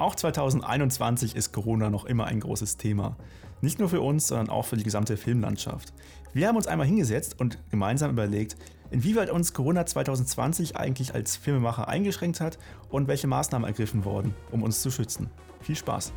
Auch 2021 ist Corona noch immer ein großes Thema. Nicht nur für uns, sondern auch für die gesamte Filmlandschaft. Wir haben uns einmal hingesetzt und gemeinsam überlegt, inwieweit uns Corona 2020 eigentlich als Filmemacher eingeschränkt hat und welche Maßnahmen ergriffen wurden, um uns zu schützen. Viel Spaß!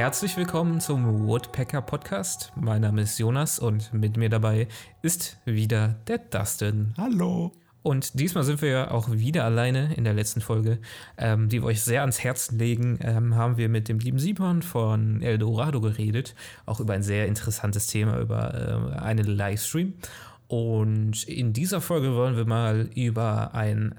Herzlich willkommen zum Woodpecker Podcast. Mein Name ist Jonas und mit mir dabei ist wieder der Dustin. Hallo. Und diesmal sind wir ja auch wieder alleine in der letzten Folge, ähm, die wir euch sehr ans Herzen legen. Ähm, haben wir mit dem lieben Simon von Eldorado geredet, auch über ein sehr interessantes Thema, über äh, einen Livestream. Und in dieser Folge wollen wir mal über ein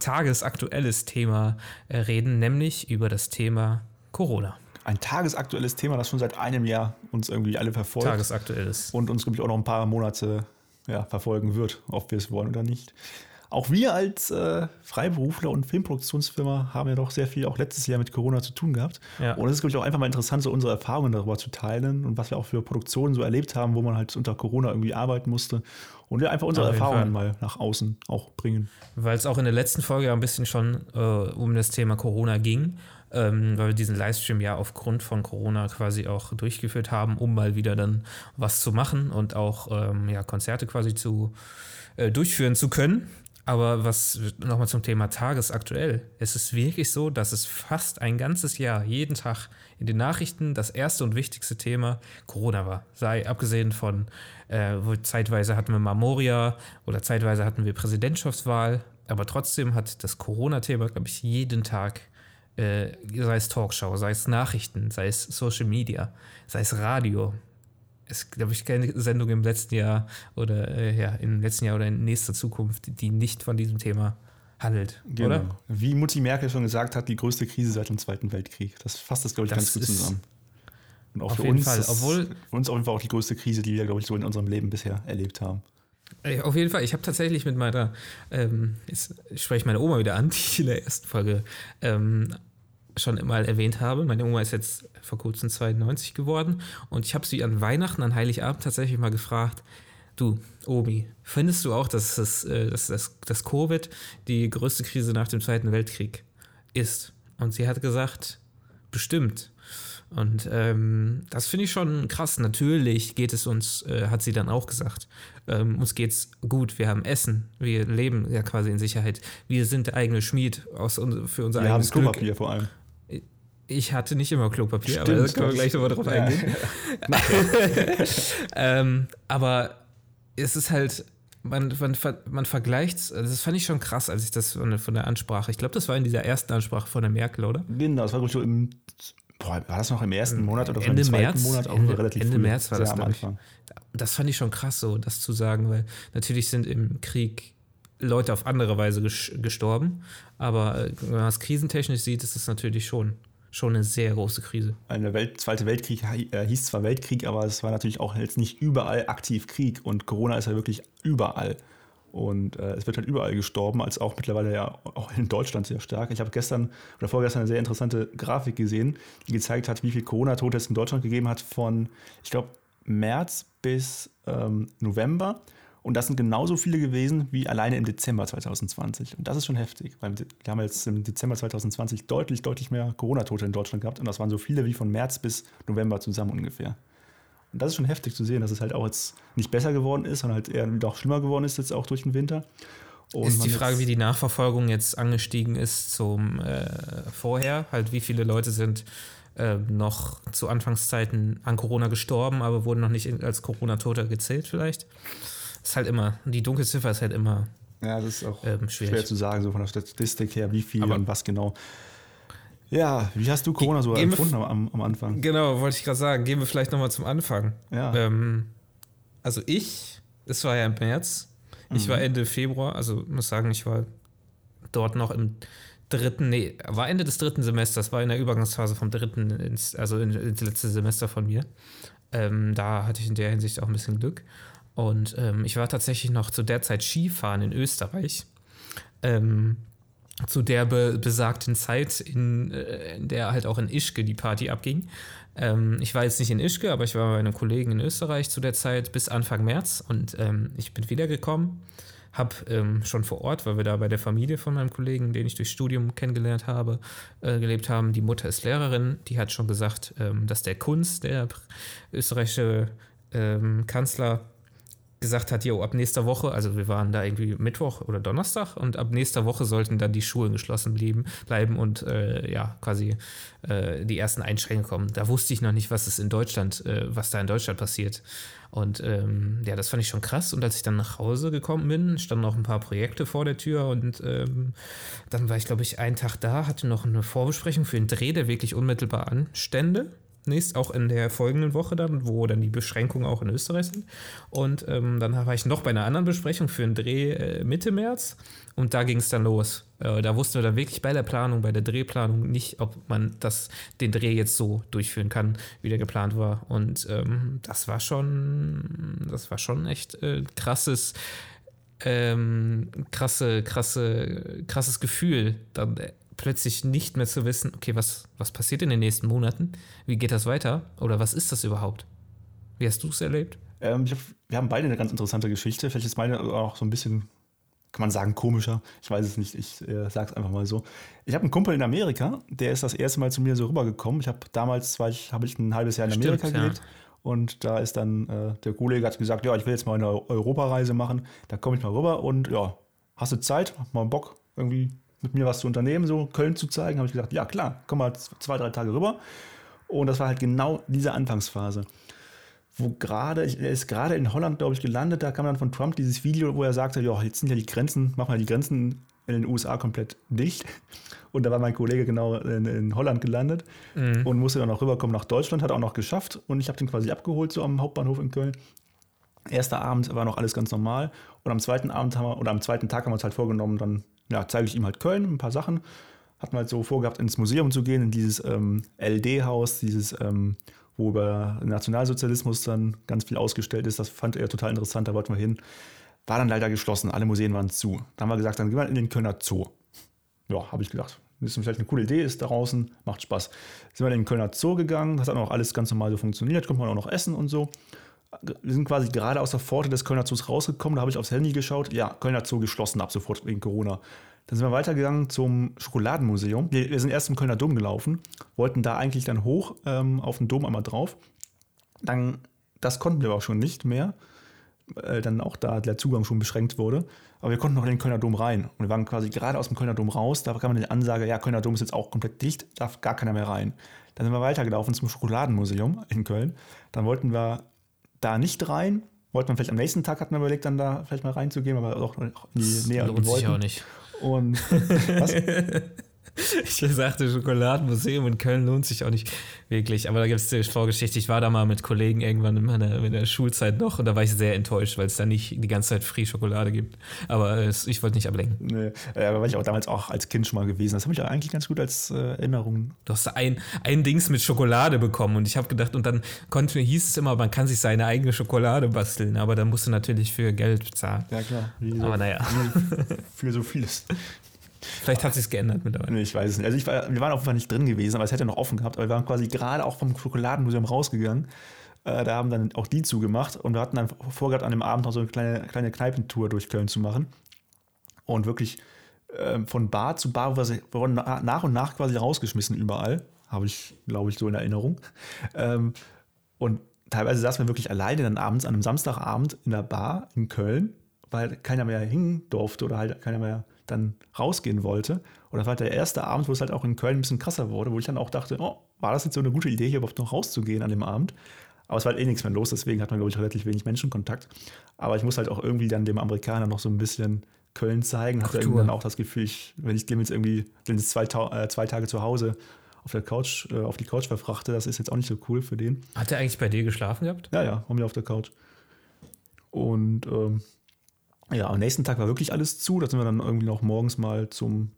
tagesaktuelles Thema äh, reden, nämlich über das Thema Corona ein tagesaktuelles Thema, das schon seit einem Jahr uns irgendwie alle verfolgt. Tagesaktuelles. Und uns, glaube ich, auch noch ein paar Monate ja, verfolgen wird, ob wir es wollen oder nicht. Auch wir als äh, Freiberufler und Filmproduktionsfirma haben ja doch sehr viel auch letztes Jahr mit Corona zu tun gehabt. Ja. Und es ist, glaube ich, auch einfach mal interessant, so unsere Erfahrungen darüber zu teilen und was wir auch für Produktionen so erlebt haben, wo man halt unter Corona irgendwie arbeiten musste. Und wir einfach unsere Erfahrungen mal nach außen auch bringen. Weil es auch in der letzten Folge ja ein bisschen schon äh, um das Thema Corona ging ähm, weil wir diesen Livestream ja aufgrund von Corona quasi auch durchgeführt haben, um mal wieder dann was zu machen und auch ähm, ja, Konzerte quasi zu äh, durchführen zu können. Aber was nochmal zum Thema tagesaktuell. Es ist wirklich so, dass es fast ein ganzes Jahr, jeden Tag in den Nachrichten das erste und wichtigste Thema Corona war. Sei abgesehen von, äh, zeitweise hatten wir Mamoria oder zeitweise hatten wir Präsidentschaftswahl. Aber trotzdem hat das Corona-Thema, glaube ich, jeden Tag äh, sei es Talkshow, sei es Nachrichten, sei es Social Media, sei es Radio. Es glaube ich keine Sendung im letzten Jahr oder äh, ja, im letzten Jahr oder in nächster Zukunft, die nicht von diesem Thema handelt, genau. oder? Wie Mutti Merkel schon gesagt hat, die größte Krise seit dem Zweiten Weltkrieg. Das fasst das, glaube ich, das ganz gut zusammen. Und auch auf für jeden uns, Fall. Obwohl, für uns auf jeden Fall auch die größte Krise, die wir, glaube ich, so in unserem Leben bisher erlebt haben. Auf jeden Fall, ich habe tatsächlich mit meiner, ähm, jetzt spreche ich meine Oma wieder an, die in der ersten Folge ähm, schon mal erwähnt habe. Meine Oma ist jetzt vor kurzem 92 geworden und ich habe sie an Weihnachten, an Heiligabend tatsächlich mal gefragt, du, Omi, findest du auch, dass das, äh, dass das, das Covid die größte Krise nach dem Zweiten Weltkrieg ist? Und sie hat gesagt, bestimmt. Und ähm, das finde ich schon krass. Natürlich geht es uns, äh, hat sie dann auch gesagt, ähm, uns geht's gut, wir haben Essen, wir leben ja quasi in Sicherheit. Wir sind der eigene Schmied aus, für unser wir eigenes haben Klopapier Glück. vor allem. Ich hatte nicht immer Klopapier, Stimmt, aber da können wir gleich nochmal drauf ja. eingehen. ähm, aber es ist halt, man, man, man vergleicht, also das fand ich schon krass, als ich das von, von der Ansprache, ich glaube, das war in dieser ersten Ansprache von der Merkel, oder? Genau, das war so im, boah, war das noch im ersten Monat oder Ende im März, Monat? Auch Ende, relativ Ende früh, März war das, am Anfang. Ich. Das fand ich schon krass so, das zu sagen, weil natürlich sind im Krieg Leute auf andere Weise gestorben, aber äh, wenn man es krisentechnisch sieht, ist es natürlich schon schon eine sehr große Krise. Eine Welt, Zweite Weltkrieg äh, hieß zwar Weltkrieg, aber es war natürlich auch jetzt nicht überall aktiv Krieg und Corona ist ja wirklich überall. Und äh, es wird halt überall gestorben, als auch mittlerweile ja auch in Deutschland sehr stark. Ich habe gestern oder vorgestern eine sehr interessante Grafik gesehen, die gezeigt hat, wie viel Corona-Tote es in Deutschland gegeben hat von, ich glaube, März bis ähm, November. Und das sind genauso viele gewesen wie alleine im Dezember 2020. Und das ist schon heftig, weil wir haben jetzt im Dezember 2020 deutlich, deutlich mehr Corona-Tote in Deutschland gehabt. Und das waren so viele wie von März bis November zusammen ungefähr. Und das ist schon heftig zu sehen, dass es halt auch jetzt nicht besser geworden ist, sondern halt eher noch schlimmer geworden ist jetzt auch durch den Winter. Und ist die Frage, wie die Nachverfolgung jetzt angestiegen ist zum äh, vorher, halt wie viele Leute sind äh, noch zu Anfangszeiten an Corona gestorben, aber wurden noch nicht als Corona-Toter gezählt vielleicht. Ist halt immer, die Dunkelziffer ist halt immer. Ja, das ist auch ähm, schwer zu sagen, so von der Statistik her, wie viel Aber und was genau. Ja, wie hast du Corona so empfunden am, am, Anfang? Genau, wollte ich gerade sagen. Gehen wir vielleicht nochmal zum Anfang. Ja. Ähm, also ich, das war ja im März. Ich mhm. war Ende Februar, also muss sagen, ich war dort noch im dritten, nee, war Ende des dritten Semesters, war in der Übergangsphase vom dritten ins, also ins letzte Semester von mir. Ähm, da hatte ich in der Hinsicht auch ein bisschen Glück. Und ähm, ich war tatsächlich noch zu der Zeit Skifahren in Österreich. Ähm, zu der be besagten Zeit, in, äh, in, der halt auch in Ischke die Party abging. Ähm, ich war jetzt nicht in Ischke, aber ich war bei einem Kollegen in Österreich zu der Zeit bis Anfang März und ähm, ich bin wiedergekommen habe ähm, schon vor Ort, weil wir da bei der Familie von meinem Kollegen, den ich durch Studium kennengelernt habe, äh, gelebt haben. Die Mutter ist Lehrerin, die hat schon gesagt, ähm, dass der Kunz, der österreichische ähm, Kanzler, gesagt hat, jo, ab nächster Woche, also wir waren da irgendwie Mittwoch oder Donnerstag und ab nächster Woche sollten dann die Schulen geschlossen blieben, bleiben und äh, ja, quasi äh, die ersten Einschränkungen kommen. Da wusste ich noch nicht, was es in Deutschland, äh, was da in Deutschland passiert. Und ähm, ja, das fand ich schon krass. Und als ich dann nach Hause gekommen bin, standen noch ein paar Projekte vor der Tür und ähm, dann war ich, glaube ich, einen Tag da, hatte noch eine Vorbesprechung für einen Dreh, der wirklich unmittelbar anstände nächst, auch in der folgenden Woche dann, wo dann die Beschränkungen auch in Österreich sind. Und ähm, dann war ich noch bei einer anderen Besprechung für einen Dreh äh, Mitte März und da ging es dann los. Äh, da wussten wir dann wirklich bei der Planung, bei der Drehplanung nicht, ob man das, den Dreh jetzt so durchführen kann, wie der geplant war. Und ähm, das war schon, das war schon echt äh, krasses. Ähm, krasse, krasse, krasses Gefühl, dann plötzlich nicht mehr zu wissen, okay, was, was passiert in den nächsten Monaten? Wie geht das weiter? Oder was ist das überhaupt? Wie hast du es erlebt? Ähm, hab, wir haben beide eine ganz interessante Geschichte. Vielleicht ist meine auch so ein bisschen, kann man sagen, komischer. Ich weiß es nicht, ich äh, sage es einfach mal so. Ich habe einen Kumpel in Amerika, der ist das erste Mal zu mir so rübergekommen. Ich habe damals, war ich, habe ich ein halbes Jahr in Amerika Stimmt, gelebt. Ja. Und da ist dann äh, der Kollege hat gesagt, ja, ich will jetzt mal eine Europareise machen. Da komme ich mal rüber und ja, hast du Zeit? Mal Bock, irgendwie mit mir was zu unternehmen, so Köln zu zeigen, habe ich gesagt, ja klar, komm mal zwei, drei Tage rüber. Und das war halt genau diese Anfangsphase. Wo gerade, er ist gerade in Holland, glaube ich, gelandet, da kam dann von Trump dieses Video, wo er sagte, ja, jetzt sind ja die Grenzen, machen wir die Grenzen in den USA komplett dicht. Und da war mein Kollege genau in, in Holland gelandet mhm. und musste dann auch rüberkommen nach Deutschland, hat auch noch geschafft. Und ich habe den quasi abgeholt, so am Hauptbahnhof in Köln. Erster Abend war noch alles ganz normal. Und am zweiten Abend haben wir, oder am zweiten Tag haben wir uns halt vorgenommen, dann ja, zeige ich ihm halt Köln, ein paar Sachen. Hatten wir halt so vorgehabt, ins Museum zu gehen, in dieses ähm, LD-Haus, dieses, ähm, wo über Nationalsozialismus dann ganz viel ausgestellt ist. Das fand er total interessant, da wollten wir hin. War dann leider geschlossen, alle Museen waren zu. Dann haben wir gesagt, dann gehen wir in den Kölner Zoo. Ja, habe ich gedacht. Das ist vielleicht eine coole Idee, ist da draußen, macht Spaß. Sind wir in den Kölner Zoo gegangen, das hat auch alles ganz normal so funktioniert, konnte man auch noch essen und so. Wir sind quasi gerade aus der Pforte des Kölner Zoos rausgekommen, da habe ich aufs Handy geschaut. Ja, Kölner Zoo geschlossen ab sofort wegen Corona. Dann sind wir weitergegangen zum Schokoladenmuseum. Wir, sind erst im Kölner Dom gelaufen, wollten da eigentlich dann hoch ähm, auf den Dom einmal drauf. Dann, das konnten wir aber auch schon nicht mehr, weil dann auch da der Zugang schon beschränkt wurde. Aber wir konnten noch in den Kölner Dom rein. Und wir waren quasi gerade aus dem Kölner Dom raus. Da kam die Ansage, ja, Kölner Dom ist jetzt auch komplett dicht, darf gar keiner mehr rein. Dann sind wir weitergelaufen zum Schokoladenmuseum in Köln. Dann wollten wir da nicht rein. Wollten wir vielleicht am nächsten Tag, hatten wir überlegt, dann da vielleicht mal reinzugehen, aber auch in die Nähe. Lohnt sich auch nicht. Und was? Ich sagte, Schokoladenmuseum in Köln lohnt sich auch nicht wirklich. Aber da gibt es die Vorgeschichte. Ich war da mal mit Kollegen irgendwann in meiner, in der Schulzeit noch und da war ich sehr enttäuscht, weil es da nicht die ganze Zeit Free Schokolade gibt. Aber es, ich wollte nicht ablenken. Nee, aber war ich auch damals auch als Kind schon mal gewesen. Das habe ich eigentlich ganz gut als äh, Erinnerung. Du hast ein, ein Dings mit Schokolade bekommen und ich habe gedacht, und dann konnte, hieß es immer, man kann sich seine eigene Schokolade basteln, aber dann musst du natürlich für Geld bezahlen. Ja, klar. Wie aber naja. Für so vieles. Vielleicht hat sich geändert mittlerweile. Nee, ich weiß es nicht. Also ich war, wir waren auf jeden Fall nicht drin gewesen, aber es hätte noch offen gehabt. Aber wir waren quasi gerade auch vom Schokoladenmuseum rausgegangen. Äh, da haben dann auch die zugemacht und wir hatten dann vorgehabt, an dem Abend noch so eine kleine, kleine Kneipentour durch Köln zu machen. Und wirklich äh, von Bar zu Bar, wir wurden nach und nach quasi rausgeschmissen überall. Habe ich, glaube ich, so in Erinnerung. Ähm, und teilweise saßen wir wirklich alleine dann abends an einem Samstagabend in der Bar in Köln, weil keiner mehr hin durfte oder halt keiner mehr dann rausgehen wollte. Und das war halt der erste Abend, wo es halt auch in Köln ein bisschen krasser wurde, wo ich dann auch dachte, oh, war das jetzt so eine gute Idee, hier überhaupt noch rauszugehen an dem Abend? Aber es war halt eh nichts mehr los, deswegen hat man, glaube ich, relativ wenig Menschenkontakt. Aber ich muss halt auch irgendwie dann dem Amerikaner noch so ein bisschen Köln zeigen. Hatte irgendwie dann auch das Gefühl, ich, wenn ich dem jetzt irgendwie ich zwei, äh, zwei Tage zu Hause auf der Couch, äh, auf die Couch verfrachte, das ist jetzt auch nicht so cool für den. Hat er eigentlich bei dir geschlafen gehabt? Ja, ja, haben wir auf der Couch. Und ähm, ja, am nächsten Tag war wirklich alles zu. Da sind wir dann irgendwie noch morgens mal zum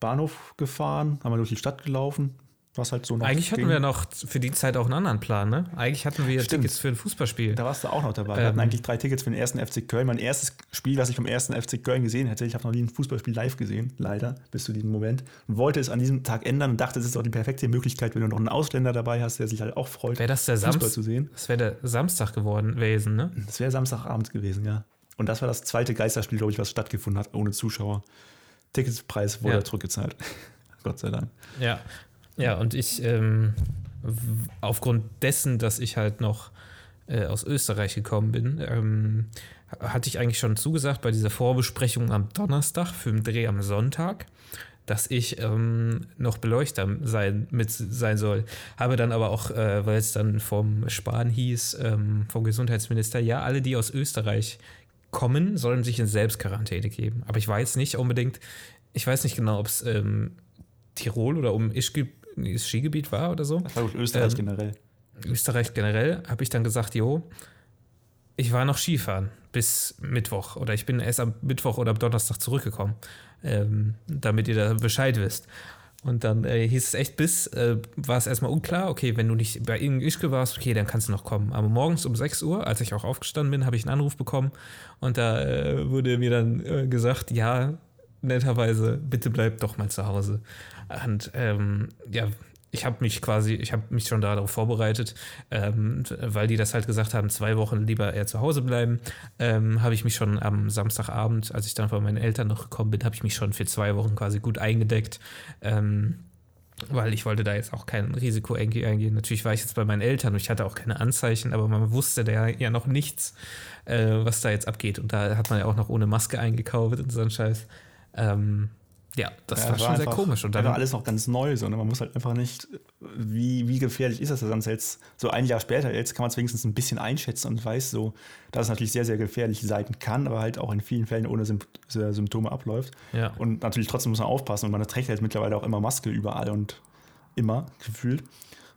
Bahnhof gefahren, haben wir durch die Stadt gelaufen. was halt so noch. Eigentlich hatten ging. wir noch für die Zeit auch einen anderen Plan, ne? Eigentlich hatten wir Stimmt. Tickets für ein Fußballspiel. Da warst du auch noch dabei. Wir hatten Ähm. eigentlich drei Tickets für den ersten FC Köln. Mein erstes Spiel, was ich vom ersten FC Köln gesehen hätte. Ich habe noch nie ein Fußballspiel live gesehen, leider, bis zu diesem Moment. Und wollte es an diesem Tag ändern und dachte, es ist auch die perfekte Möglichkeit, wenn du noch einen Ausländer dabei hast, der sich halt auch freut, Wäre das der Fußball Samstag? zu sehen. Das wäre der Samstag geworden gewesen, ne? Das wäre Samstagabend gewesen, ja. Und das war das zweite Geisterspiel, glaube ich, was stattgefunden hat, ohne Zuschauer. Ticketspreis wurde Ja. zurückgezahlt. Gott sei Dank. Ja. Ja, und ich, ähm, aufgrund dessen, dass ich halt noch äh, aus Österreich gekommen bin, ähm, hatte ich eigentlich schon zugesagt bei dieser Vorbesprechung am Donnerstag für den Dreh am Sonntag, dass ich ähm, noch Beleuchter sein, mit sein soll. Habe dann aber auch, äh, weil es dann vom Spahn hieß, ähm, vom Gesundheitsminister, ja, alle, die aus Österreich kommen, sollen sich in Selbstquarantäne geben. Aber ich weiß nicht unbedingt, ich weiß nicht genau, ob es ähm, Tirol oder um Ischge nee, das Skigebiet war oder so. Das war Österreich Ähm, generell. Österreich generell, habe ich dann gesagt, jo, ich war noch Skifahren bis Mittwoch oder ich bin erst am Mittwoch oder am Donnerstag zurückgekommen, ähm, damit ihr da Bescheid wisst. Und dann äh, hieß es echt bis, äh, war es erstmal unklar, okay, wenn du nicht bei Ischke warst, okay, dann kannst du noch kommen. Aber morgens um 6 Uhr, als ich auch aufgestanden bin, habe ich einen Anruf bekommen und da äh, wurde mir dann äh, gesagt, ja, netterweise, bitte bleib doch mal zu Hause. Und ähm, ja, ich habe mich quasi, ich habe mich schon darauf vorbereitet, ähm, weil die das halt gesagt haben, zwei Wochen lieber eher zu Hause bleiben, ähm, habe ich mich schon am Samstagabend, als ich dann von meinen Eltern noch gekommen bin, habe ich mich schon für zwei Wochen quasi gut eingedeckt. Ähm, weil ich wollte da jetzt auch kein Risiko eingehen. Natürlich war ich jetzt bei meinen Eltern und ich hatte auch keine Anzeichen, aber man wusste da ja noch nichts, äh, was da jetzt abgeht. Und da hat man ja auch noch ohne Maske eingekauft und so ein Scheiß. Ähm, ja, das Ja, war schon sehr einfach- komisch. Und da dann war alles noch ganz neu, so, ne? man muss halt einfach nicht, wie, wie gefährlich ist das sonst jetzt, so ein Jahr später, jetzt kann man es wenigstens ein bisschen einschätzen und weiß so, dass es natürlich sehr, sehr gefährlich sein kann, aber halt auch in vielen Fällen ohne Symp Symptome abläuft. Ja. Und natürlich trotzdem muss man aufpassen und man trägt halt mittlerweile auch immer Maske überall und immer gefühlt.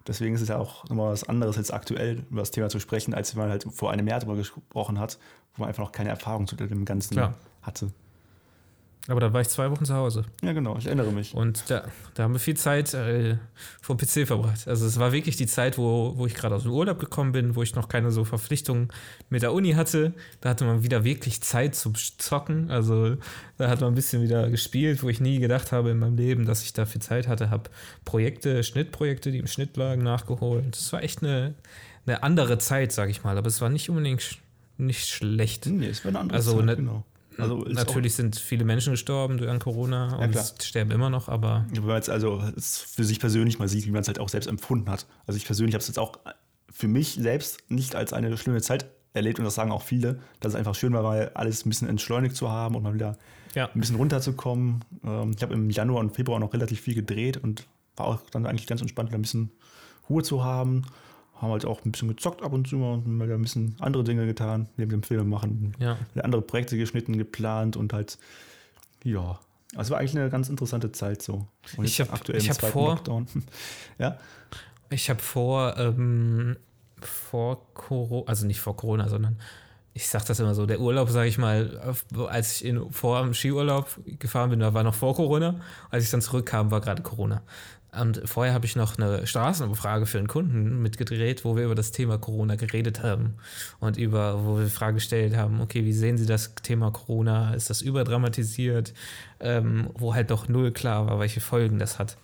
Deswegen ist es ja auch nochmal was anderes jetzt aktuell über das Thema zu sprechen, als wenn man halt vor einem Jahr darüber gesprochen hat, wo man einfach noch keine Erfahrung zu dem Ganzen Klar. hatte. Aber dann war ich zwei Wochen zu Hause. Ja, genau, ich erinnere mich. Und da, da haben wir viel Zeit äh, vom PC verbracht. Also es war wirklich die Zeit, wo, wo ich gerade aus dem Urlaub gekommen bin, wo ich noch keine so Verpflichtungen mit der Uni hatte. Da hatte man wieder wirklich Zeit zum Zocken. Also da hat man ein bisschen wieder gespielt, wo ich nie gedacht habe in meinem Leben, dass ich dafür Zeit hatte. Habe Projekte, Schnittprojekte, die im Schnitt lagen, nachgeholt. Das war echt eine, eine andere Zeit, sag ich mal. Aber es war nicht unbedingt sch nicht schlecht. Nee, es wäre eine andere Also, Zeit, ne- genau. Also Natürlich sind viele Menschen gestorben durch an Corona und es sterben immer noch, aber wenn man jetzt also es für sich persönlich mal sieht, wie man es halt auch selbst empfunden hat. Also ich persönlich habe es jetzt auch für mich selbst nicht als eine schlimme Zeit erlebt und das sagen auch viele, dass es einfach schön war, weil alles ein bisschen entschleunigt zu haben und mal wieder ja. ein bisschen runterzukommen. Ähm, ich habe im Januar und Februar noch relativ viel gedreht und war auch dann eigentlich ganz entspannt, wieder ein bisschen Ruhe zu haben. Haben halt auch ein bisschen gezockt ab und zu mal und mal ein bisschen andere Dinge getan, neben dem Film machen. Ja. Andere Projekte geschnitten, geplant und halt, ja. Also es war eigentlich eine ganz interessante Zeit so. Und Ich jetzt hab- aktuell ich hab vor- Lockdown. ja, Ich habe vor, ähm, vor Corona, also nicht vor Corona, sondern ich sage das immer so, der Urlaub, sage ich mal, als ich in, vor dem Skiurlaub gefahren bin, war noch vor Corona. Als ich dann zurückkam, war gerade Corona. Und vorher habe ich noch eine Straßenumfrage für einen Kunden mitgedreht, wo wir über das Thema Corona geredet haben und über, wo wir die Frage gestellt haben, okay, wie sehen Sie das Thema Corona? Ist das überdramatisiert? Ähm, wo halt doch null klar war, welche Folgen das hat.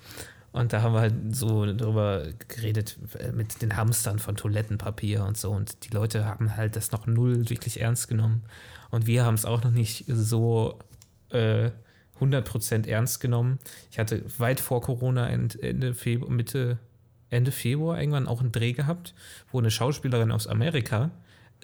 Und da haben wir halt so darüber geredet äh, mit den Hamstern von Toilettenpapier und so. Und die Leute haben halt das noch null wirklich ernst genommen. Und wir haben es auch noch nicht so äh, 100% ernst genommen. Ich hatte weit vor Corona, Ende, Ende Februar, Mitte, Ende Februar irgendwann auch einen Dreh gehabt, wo eine Schauspielerin aus Amerika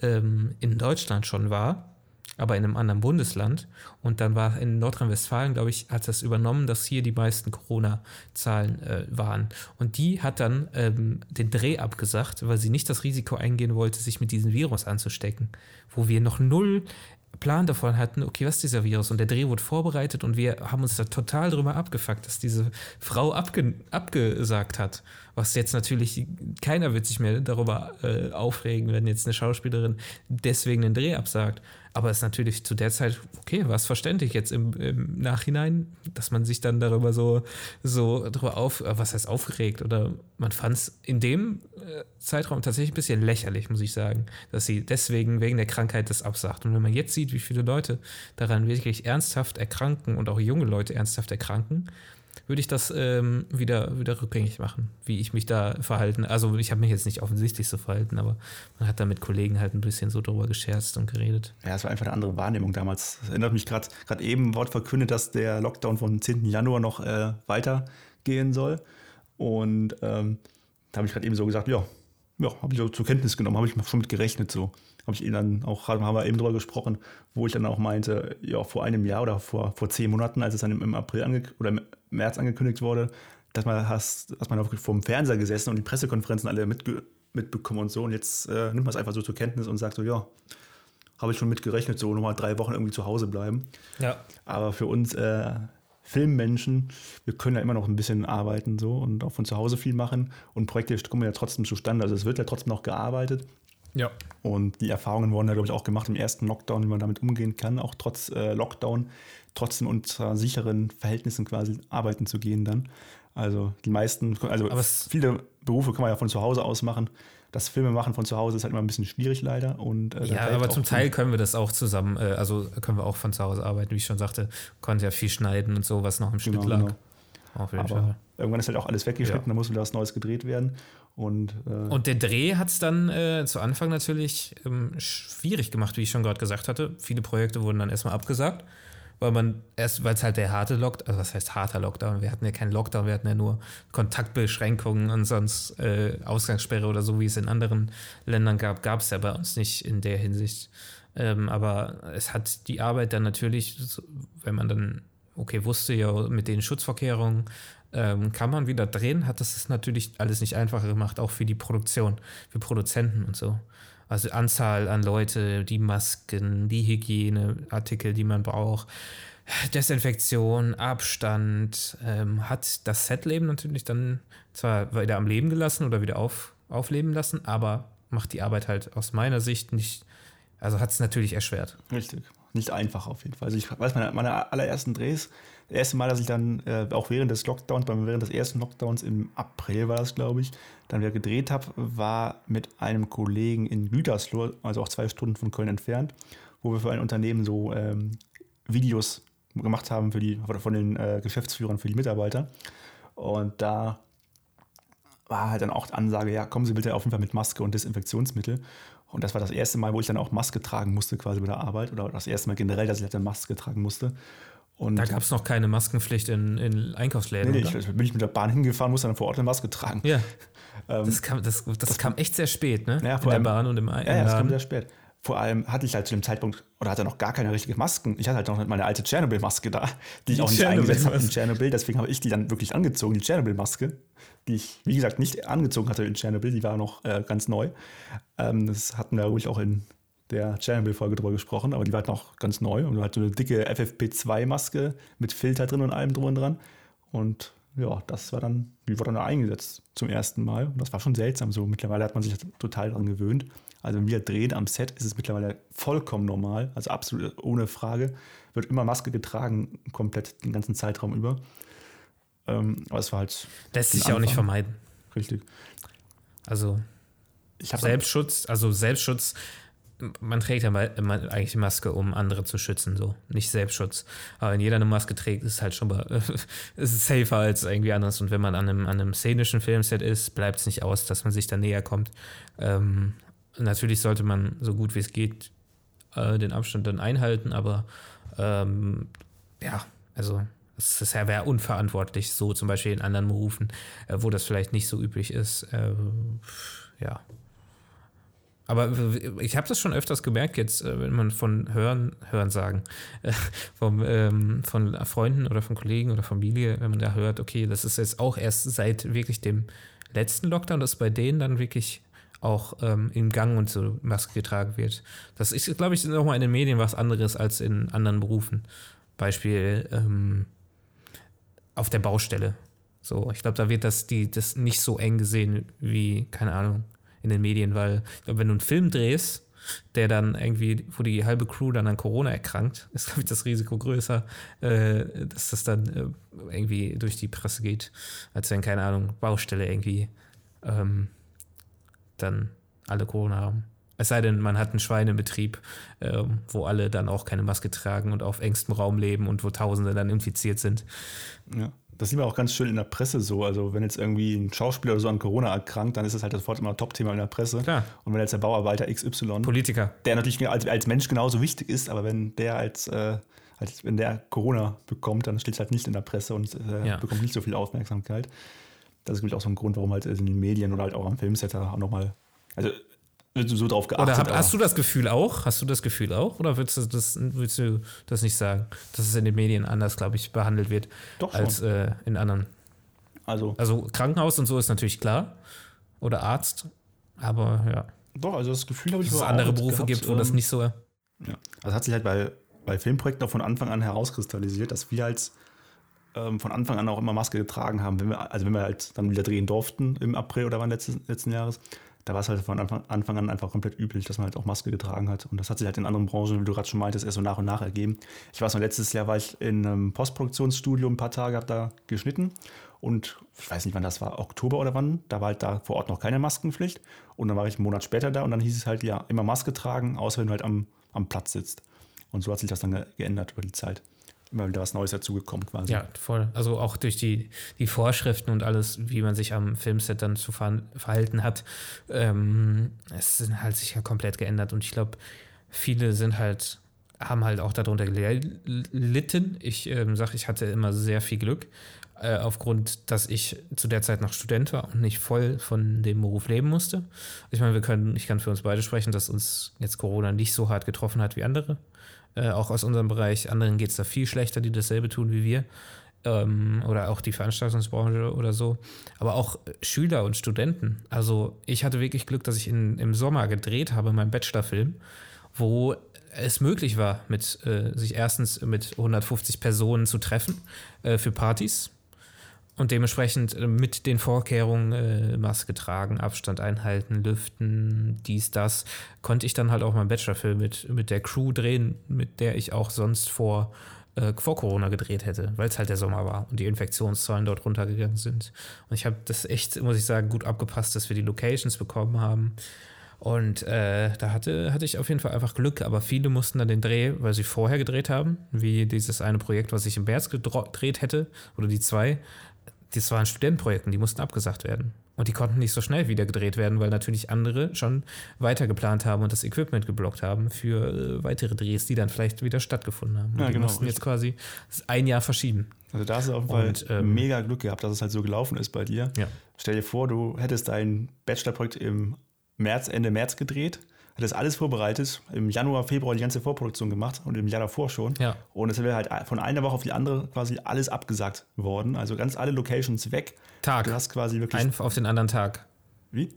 ähm, in Deutschland schon war, aber in einem anderen Bundesland. Und dann war in Nordrhein-Westfalen, glaube ich, hat das übernommen, dass hier die meisten Corona-Zahlen äh, waren. Und die hat dann ähm, den Dreh abgesagt, weil sie nicht das Risiko eingehen wollte, sich mit diesem Virus anzustecken, wo wir noch null Plan davon hatten, okay, was ist dieser Virus? Und der Dreh wurde vorbereitet und wir haben uns da total drüber abgefuckt, dass diese Frau abge abgesagt hat. Was jetzt natürlich, keiner wird sich mehr darüber äh, aufregen, wenn jetzt eine Schauspielerin deswegen den Dreh absagt. Aber es ist natürlich zu der Zeit, okay, war es verständlich jetzt im, im, Nachhinein, dass man sich dann darüber so, so darüber auf, äh, was heißt aufgeregt oder man fand es in dem äh, Zeitraum tatsächlich ein bisschen lächerlich, muss ich sagen, dass sie deswegen wegen der Krankheit das absagt. Und wenn man jetzt sieht, wie viele Leute daran wirklich ernsthaft erkranken und auch junge Leute ernsthaft erkranken, würde ich das ähm, wieder, wieder rückgängig machen, wie ich mich da verhalten. Also ich habe mich jetzt nicht offensichtlich so verhalten, aber man hat da mit Kollegen halt ein bisschen so drüber gescherzt und geredet. Ja, es war einfach eine andere Wahrnehmung damals. Es erinnert mich gerade gerade eben Wort verkündet, dass der Lockdown vom 10. Januar noch äh, weitergehen soll. Und ähm, da habe ich gerade eben so gesagt, ja, ja, habe ich so zur Kenntnis genommen, habe ich schon mit gerechnet so habe ich ihn dann auch, haben wir eben drüber gesprochen, wo ich dann auch meinte, ja, vor einem Jahr oder vor, vor zehn Monaten, als es dann im, April oder im März angekündigt wurde, dass man, hast, dass man auch vor dem Fernseher gesessen und die Pressekonferenzen alle mitge mitbekommen und so. Und jetzt äh, nimmt man es einfach so zur Kenntnis und sagt so, ja, habe ich schon mitgerechnet, so nochmal drei Wochen irgendwie zu Hause bleiben. Ja. Aber für uns äh, Filmmenschen, wir können ja immer noch ein bisschen arbeiten so und auch von zu Hause viel machen und Projekte kommen ja trotzdem zustande. Also es wird ja trotzdem noch gearbeitet. Ja. Und die Erfahrungen wurden da, glaube ich, auch gemacht im ersten Lockdown, wie man damit umgehen kann, auch trotz äh, Lockdown, trotzdem unter sicheren Verhältnissen quasi arbeiten zu gehen dann. Also die meisten, also viele Berufe kann man ja von zu Hause aus machen. Das Filme machen von zu Hause ist halt immer ein bisschen schwierig leider. Und, äh, ja, aber zum Teil können wir das auch zusammen, äh, also können wir auch von zu Hause arbeiten, wie ich schon sagte, konnte ja viel schneiden und so, was noch im Schnitt genau, lag. Genau. Auf jeden aber Fall. Irgendwann ist halt auch alles weggeschnitten, ja. da muss wieder was Neues gedreht werden. Und, äh und der Dreh hat es dann äh, zu Anfang natürlich ähm, schwierig gemacht, wie ich schon gerade gesagt hatte. Viele Projekte wurden dann erstmal abgesagt, weil man erst, weil es halt der harte Lockdown, also was heißt harter Lockdown? Wir hatten ja keinen Lockdown, wir hatten ja nur Kontaktbeschränkungen und sonst äh, Ausgangssperre oder so, wie es in anderen Ländern gab, gab es ja bei uns nicht in der Hinsicht. Ähm, aber es hat die Arbeit dann natürlich, wenn man dann okay, wusste ja mit den Schutzvorkehrungen, ähm, kann man wieder drehen, hat das natürlich alles nicht einfacher gemacht, auch für die Produktion, für Produzenten und so. Also Anzahl an Leute, die Masken, die Hygieneartikel, die man braucht, Desinfektion, Abstand, ähm, hat das Setleben natürlich dann zwar wieder am Leben gelassen oder wieder auf, aufleben lassen, aber macht die Arbeit halt aus meiner Sicht nicht, also hat es natürlich erschwert. Richtig nicht einfach auf jeden Fall. Also ich weiß, meine, meine allerersten Drehs, das erste Mal, dass ich dann äh, auch während des Lockdowns, während des ersten Lockdowns im April war das, glaube ich, dann wieder gedreht habe, war mit einem Kollegen in Gütersloh, also auch zwei Stunden von Köln entfernt, wo wir für ein Unternehmen so ähm, Videos gemacht haben für die, von den äh, Geschäftsführern für die Mitarbeiter. Und da war halt dann auch die Ansage, ja, kommen Sie bitte auf jeden Fall mit Maske und Desinfektionsmittel. Und das war das erste Mal, wo ich dann auch Maske tragen musste, quasi bei der Arbeit. Oder das erste Mal generell, dass ich halt eine Maske tragen musste. Und da gab es noch keine Maskenpflicht in, in Einkaufsläden. Nee, nee ich, bin ich mit der Bahn hingefahren, musste dann vor Ort eine Maske tragen. Ja. Ähm, das, kam, das, das, das, kam echt sehr spät, ne? Ja, in der Bahn und im Ein Ja, ja, das kam sehr spät. Vor allem hatte ich halt zu dem Zeitpunkt, oder hatte noch gar keine richtige Masken. Ich hatte halt noch meine alte Tschernobyl-Maske da, die ich die auch nicht eingesetzt habe in Tschernobyl. Deswegen habe ich die dann wirklich angezogen, die Tschernobyl-Maske die ich, wie gesagt, nicht angezogen hatte in Chernobyl, die war noch äh, ganz neu. Ähm, das hatten wir ruhig auch in der Chernobyl-Folge drüber gesprochen, aber die war halt noch ganz neu und hat so eine dicke FFP2-Maske mit Filter drin und allem drum und dran. Und ja, das war dann, die wurde dann eingesetzt zum ersten Mal. Und das war schon seltsam so. Mittlerweile hat man sich total daran gewöhnt. Also wenn wir drehen am Set, ist es mittlerweile vollkommen normal, also absolut ohne Frage. Wird immer Maske getragen, komplett den ganzen Zeitraum über. Ähm, aber es war halt. Lässt sich ja auch nicht vermeiden. Richtig. Also Selbstschutz, also Selbstschutz, man trägt ja eigentlich Maske, um andere zu schützen, so. Nicht Selbstschutz. Aber wenn jeder eine Maske trägt, ist es halt schon mal, ist es safer als irgendwie anders. Und wenn man an einem, an einem szenischen Filmset ist, bleibt es nicht aus, dass man sich da näher kommt. Ähm, natürlich sollte man so gut wie es geht äh, den Abstand dann einhalten, aber ähm, ja, also das wäre unverantwortlich, so zum Beispiel in anderen Berufen, äh, wo das vielleicht nicht so üblich ist. Äh, ja. Aber ich habe das schon öfters gemerkt, jetzt, äh, wenn man von Hören, Hören sagen, äh, vom, ähm, von Freunden oder von Kollegen oder Familie, wenn man da hört, okay, das ist jetzt auch erst seit wirklich dem letzten Lockdown, dass bei denen dann wirklich auch ähm, im Gang und so Maske getragen wird. Das ist, glaube ich, nochmal in den Medien was anderes als in anderen Berufen. Beispiel ähm, auf der Baustelle. So, ich glaube, da wird das, die, das nicht so eng gesehen wie, keine Ahnung, in den Medien, weil wenn du einen Film drehst, der dann irgendwie, wo die halbe Crew dann an Corona erkrankt, ist, glaube ich, das Risiko größer, äh, dass das dann äh, irgendwie durch die Presse geht, als wenn, keine Ahnung, Baustelle irgendwie ähm, dann alle Corona haben. Es sei denn, man hat einen Schweinebetrieb, ähm, wo alle dann auch keine Maske tragen und auf engstem Raum leben und wo Tausende dann infiziert sind. Ja. Das sieht man auch ganz schön in der Presse so. Also, wenn jetzt irgendwie ein Schauspieler oder so an Corona erkrankt, dann ist das halt sofort immer ein Top-Thema in der Presse. Klar. Und wenn jetzt der Bauarbeiter XY, Politiker. der natürlich als, als Mensch genauso wichtig ist, aber wenn der als, äh, als wenn der Corona bekommt, dann steht es halt nicht in der Presse und äh, Ja. bekommt nicht so viel Aufmerksamkeit. Das ist glaube ich auch so ein Grund, warum halt in den Medien oder halt auch am Filmset da auch nochmal, also so drauf geachtet. Oder hab, hast du das Gefühl auch? Hast du das Gefühl auch? Oder willst du das, willst du das nicht sagen? Dass es in den Medien anders, glaube ich, behandelt wird Doch schon. als äh, in anderen. also Also Krankenhaus und so ist natürlich klar. Oder Arzt. Aber ja, doch, also das Gefühl habe ich dass es andere Berufe gehabt, gibt, wo das ähm, nicht so. Ja. Also hat sich halt bei, bei Filmprojekten auch von Anfang an herauskristallisiert, dass wir als ähm, von Anfang an auch immer Maske getragen haben. Wenn wir, also wenn wir halt dann wieder drehen durften im April oder wann letztes, letzten Jahres, da war es halt von Anfang, an einfach komplett üblich, dass man halt auch Maske getragen hat. Und das hat sich halt in anderen Branchen, wie du gerade schon meintest, erst so nach und nach ergeben. Ich weiß noch, letztes Jahr war ich in einem Postproduktionsstudio ein paar Tage, habe da geschnitten. Und ich weiß nicht, wann das war, Oktober oder wann, da war halt da vor Ort noch keine Maskenpflicht. Und dann war ich einen Monat später da und dann hieß es halt, ja, immer Maske tragen, außer wenn du halt am, am Platz sitzt. Und so hat sich das dann ge geändert über die Zeit. Immer wieder was Neues dazugekommen quasi. Ja, voll. Also auch durch die, die Vorschriften und alles, wie man sich am Filmset dann zu ver verhalten hat, ähm, es halt sich ja komplett geändert. Und ich glaube, viele sind halt, haben halt auch darunter gelitten. Ich ähm, sage, ich hatte immer sehr viel Glück, äh, aufgrund, dass ich zu der Zeit noch Student war und nicht voll von dem Beruf leben musste. Ich meine, wir können, ich kann für uns beide sprechen, dass uns jetzt Corona nicht so hart getroffen hat wie andere. Äh, auch aus unserem Bereich. Anderen geht es da viel schlechter, die dasselbe tun wie wir. Ähm, oder auch die Veranstaltungsbranche oder so. Aber auch äh, Schüler und Studenten. Also ich hatte wirklich Glück, dass ich in, im Sommer gedreht habe, meinen Bachelorfilm, wo es möglich war, mit, äh, sich erstens mit 150 Personen zu treffen äh, für Partys. Und dementsprechend äh, mit den Vorkehrungen, äh, Maske tragen, Abstand einhalten, lüften, dies, das, konnte ich dann halt auch meinen Bachelorfilm mit, mit der Crew drehen, mit der ich auch sonst vor, äh, vor Corona gedreht hätte, weil es halt der Sommer war und die Infektionszahlen dort runtergegangen sind. Und ich habe das echt, muss ich sagen, gut abgepasst, dass wir die Locations bekommen haben. Und äh, da hatte, hatte ich auf jeden Fall einfach Glück, aber viele mussten dann den Dreh, weil sie vorher gedreht haben, wie dieses eine Projekt, was ich im gedro- gedreht hätte, oder die zwei, das waren Studentenprojekten, die mussten abgesagt werden. Und die konnten nicht so schnell wieder gedreht werden, weil natürlich andere schon weiter geplant haben und das Equipment geblockt haben für äh, weitere Drehs, die dann vielleicht wieder stattgefunden haben. Und Ja, die genau, mussten jetzt richtig. quasi das ein Jahr verschieben. Also da hast du auf jeden Fall ähm, mega Glück gehabt, dass es halt so gelaufen ist bei dir. Ja. Stell dir vor, du hättest dein Bachelorprojekt im März, Ende März gedreht, hättest alles vorbereitet, im Januar, Februar die ganze Vorproduktion gemacht und im Jahr davor schon. Ja. Und es wäre halt von einer Woche auf die andere quasi alles abgesagt worden. Also ganz alle Locations weg. Tag. Du hast quasi wirklich. Ein auf den anderen Tag. wie?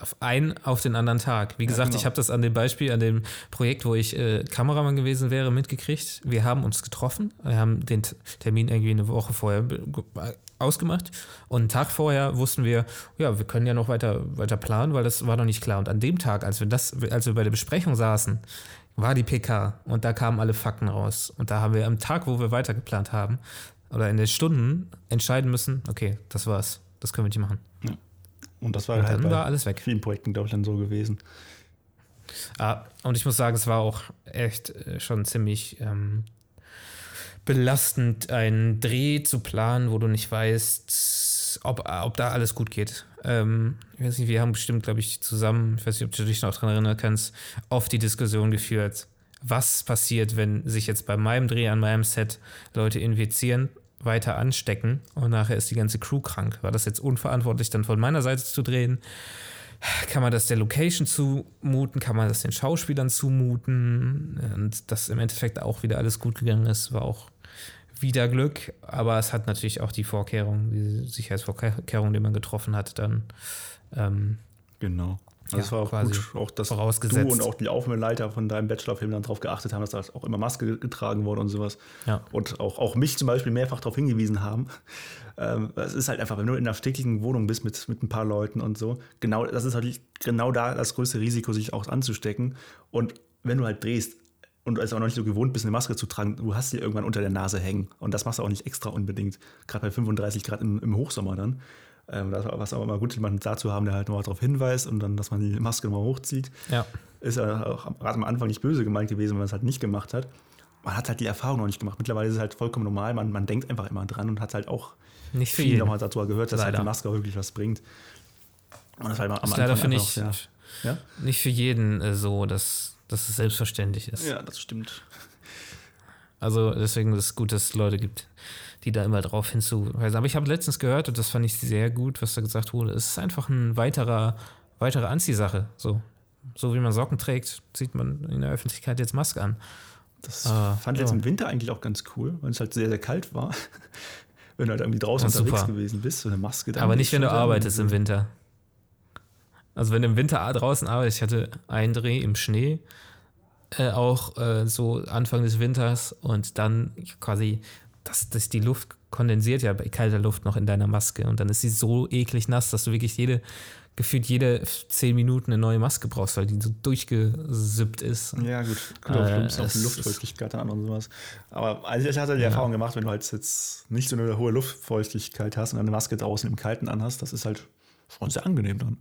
Auf ein auf den anderen Tag. Wie gesagt, genau. ich habe das an dem Beispiel, an dem Projekt, wo ich äh, Kameramann gewesen wäre, mitgekriegt. Wir haben uns getroffen. Wir haben den Termin irgendwie eine Woche vorher ausgemacht. Und einen Tag vorher wussten wir, ja, wir können ja noch weiter, weiter planen, weil das war noch nicht klar. Und an dem Tag, als wir, das, als wir bei der Besprechung saßen, war die PK und da kamen alle Fakten raus. Und da haben wir am Tag, wo wir weitergeplant haben, oder in den Stunden entscheiden müssen, okay, das war's. Das können wir nicht machen. Und das war Und halt dann war alles weg. vielen Projekten, glaube ich, dann so gewesen. Ah, und ich muss sagen, es war auch echt äh, schon ziemlich ähm, belastend, einen Dreh zu planen, wo du nicht weißt, ob, ob da alles gut geht. Ähm, ich weiß nicht, wir haben bestimmt, glaube ich, zusammen, ich weiß nicht, ob du dich noch daran erinnern kannst, oft die Diskussion geführt, was passiert, wenn sich jetzt bei meinem Dreh an meinem Set Leute infizieren, weiter anstecken und nachher ist die ganze Crew krank. War das jetzt unverantwortlich, dann von meiner Seite zu drehen? Kann man das der Location zumuten? Kann man das den Schauspielern zumuten? Und dass im Endeffekt auch wieder alles gut gegangen ist, war auch wieder Glück. Aber es hat natürlich auch die Vorkehrungen, die Sicherheitsvorkehrungen, die man getroffen hat, dann ähm, Genau. Also ja, es war auch gut, auch dass du und auch die Aufnahmeleiter von deinem Bachelorfilm dann darauf geachtet haben, dass da auch immer Maske getragen wurde und sowas. Ja. Und auch, auch mich zum Beispiel mehrfach darauf hingewiesen haben. Ähm, es ist halt einfach, wenn du in einer stickigen Wohnung bist mit, mit ein paar Leuten und so, genau, das ist halt genau da das größte Risiko, sich auch anzustecken. Und wenn du halt drehst, und es auch noch nicht so gewohnt bist, eine Maske zu tragen, du hast sie irgendwann unter der Nase hängen. Und das machst du auch nicht extra unbedingt, gerade bei 35 Grad im, im Hochsommer dann. Ähm, das war auch immer gut, jemanden da zu haben, der halt nochmal darauf hinweist und dann, dass man die Maske nochmal hochzieht. Ja. Ist ja auch gerade am Anfang nicht böse gemeint gewesen, wenn man es halt nicht gemacht hat. Man hat halt die Erfahrung noch nicht gemacht. Mittlerweile ist es halt vollkommen normal. Man, man denkt einfach immer dran und hat halt auch nicht viel nochmal dazu gehört, dass halt die Maske auch wirklich was bringt. Und das war am das Anfang leider nicht, ja. Ja? nicht für jeden äh, so, dass, dass es selbstverständlich ist. Ja, das stimmt. Also deswegen ist es gut, dass es Leute gibt, die da immer drauf hinzuweisen. Aber ich habe letztens gehört, und das fand ich sehr gut, was da gesagt wurde, es ist einfach ein weiterer, weitere Anziehsache. So. so wie man Socken trägt, zieht man in der Öffentlichkeit jetzt Maske an. Das ah, fand ich ja. jetzt im Winter eigentlich auch ganz cool, weil es halt sehr, sehr kalt war. wenn du halt irgendwie draußen unterwegs super. gewesen bist, so eine Maske. Aber nicht, wenn du arbeitest im Winter. Also wenn du im Winter draußen arbeitest, ich hatte einen Dreh im Schnee, äh, auch äh, so Anfang des Winters und dann quasi dass, dass die Luft kondensiert ja bei kalter Luft noch in deiner Maske und dann ist sie so eklig nass, dass du wirklich jede, gefühlt jede zehn Minuten eine neue Maske brauchst, weil die so durchgesippt ist. Ja, gut. Gut, äh, auch die Luftfeuchtigkeit an und sowas. Aber also ich hatte die ja. Erfahrung gemacht, wenn du halt jetzt nicht so eine hohe Luftfeuchtigkeit hast und eine Maske draußen im Kalten anhast, das ist halt schon sehr angenehm dann.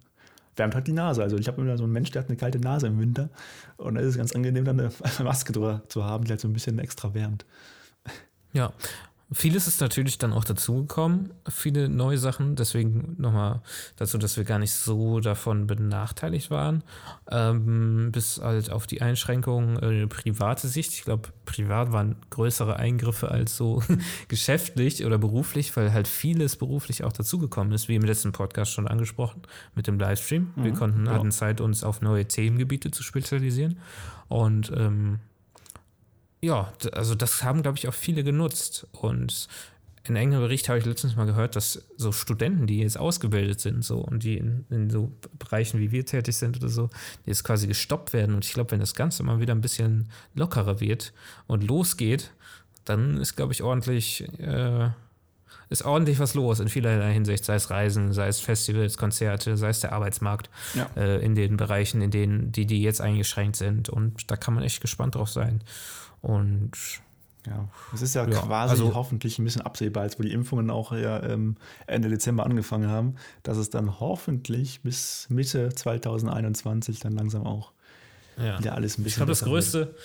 Wärmt halt die Nase. Also ich habe immer so einen Mensch, der hat eine kalte Nase im Winter und da ist es ganz angenehm, dann eine Maske drüber zu haben, die halt so ein bisschen extra wärmt. Ja, Vieles ist natürlich dann auch dazugekommen, viele neue Sachen. Deswegen nochmal dazu, dass wir gar nicht so davon benachteiligt waren. Ähm, bis halt auf die Einschränkungen äh, private Sicht. Ich glaube, privat waren größere Eingriffe als so geschäftlich oder beruflich, weil halt vieles beruflich auch dazugekommen ist, wie im letzten Podcast schon angesprochen mit dem Livestream. Mhm, wir konnten, ja. hatten Zeit, uns auf neue Themengebiete zu spezialisieren. Und ähm, ja, also das haben, glaube ich, auch viele genutzt. Und in engem Bericht habe ich letztens mal gehört, dass so Studenten, die jetzt ausgebildet sind, so und die in, in so Bereichen wie wir tätig sind oder so, die jetzt quasi gestoppt werden. Und ich glaube, wenn das Ganze mal wieder ein bisschen lockerer wird und losgeht, dann ist, glaube ich, ordentlich, äh, ist ordentlich was los in vielerlei Hinsicht, sei es Reisen, sei es Festivals, Konzerte, sei es der Arbeitsmarkt ja. äh, in den Bereichen, in denen die, die jetzt eingeschränkt sind. Und da kann man echt gespannt drauf sein. Und ja, es ist ja, ja, quasi also, hoffentlich ein bisschen absehbar, als wo die Impfungen auch ja ähm, Ende Dezember angefangen haben, dass es dann hoffentlich bis Mitte 2021 dann langsam auch ja. wieder alles ein bisschen. Ich glaube, das Größte, wird.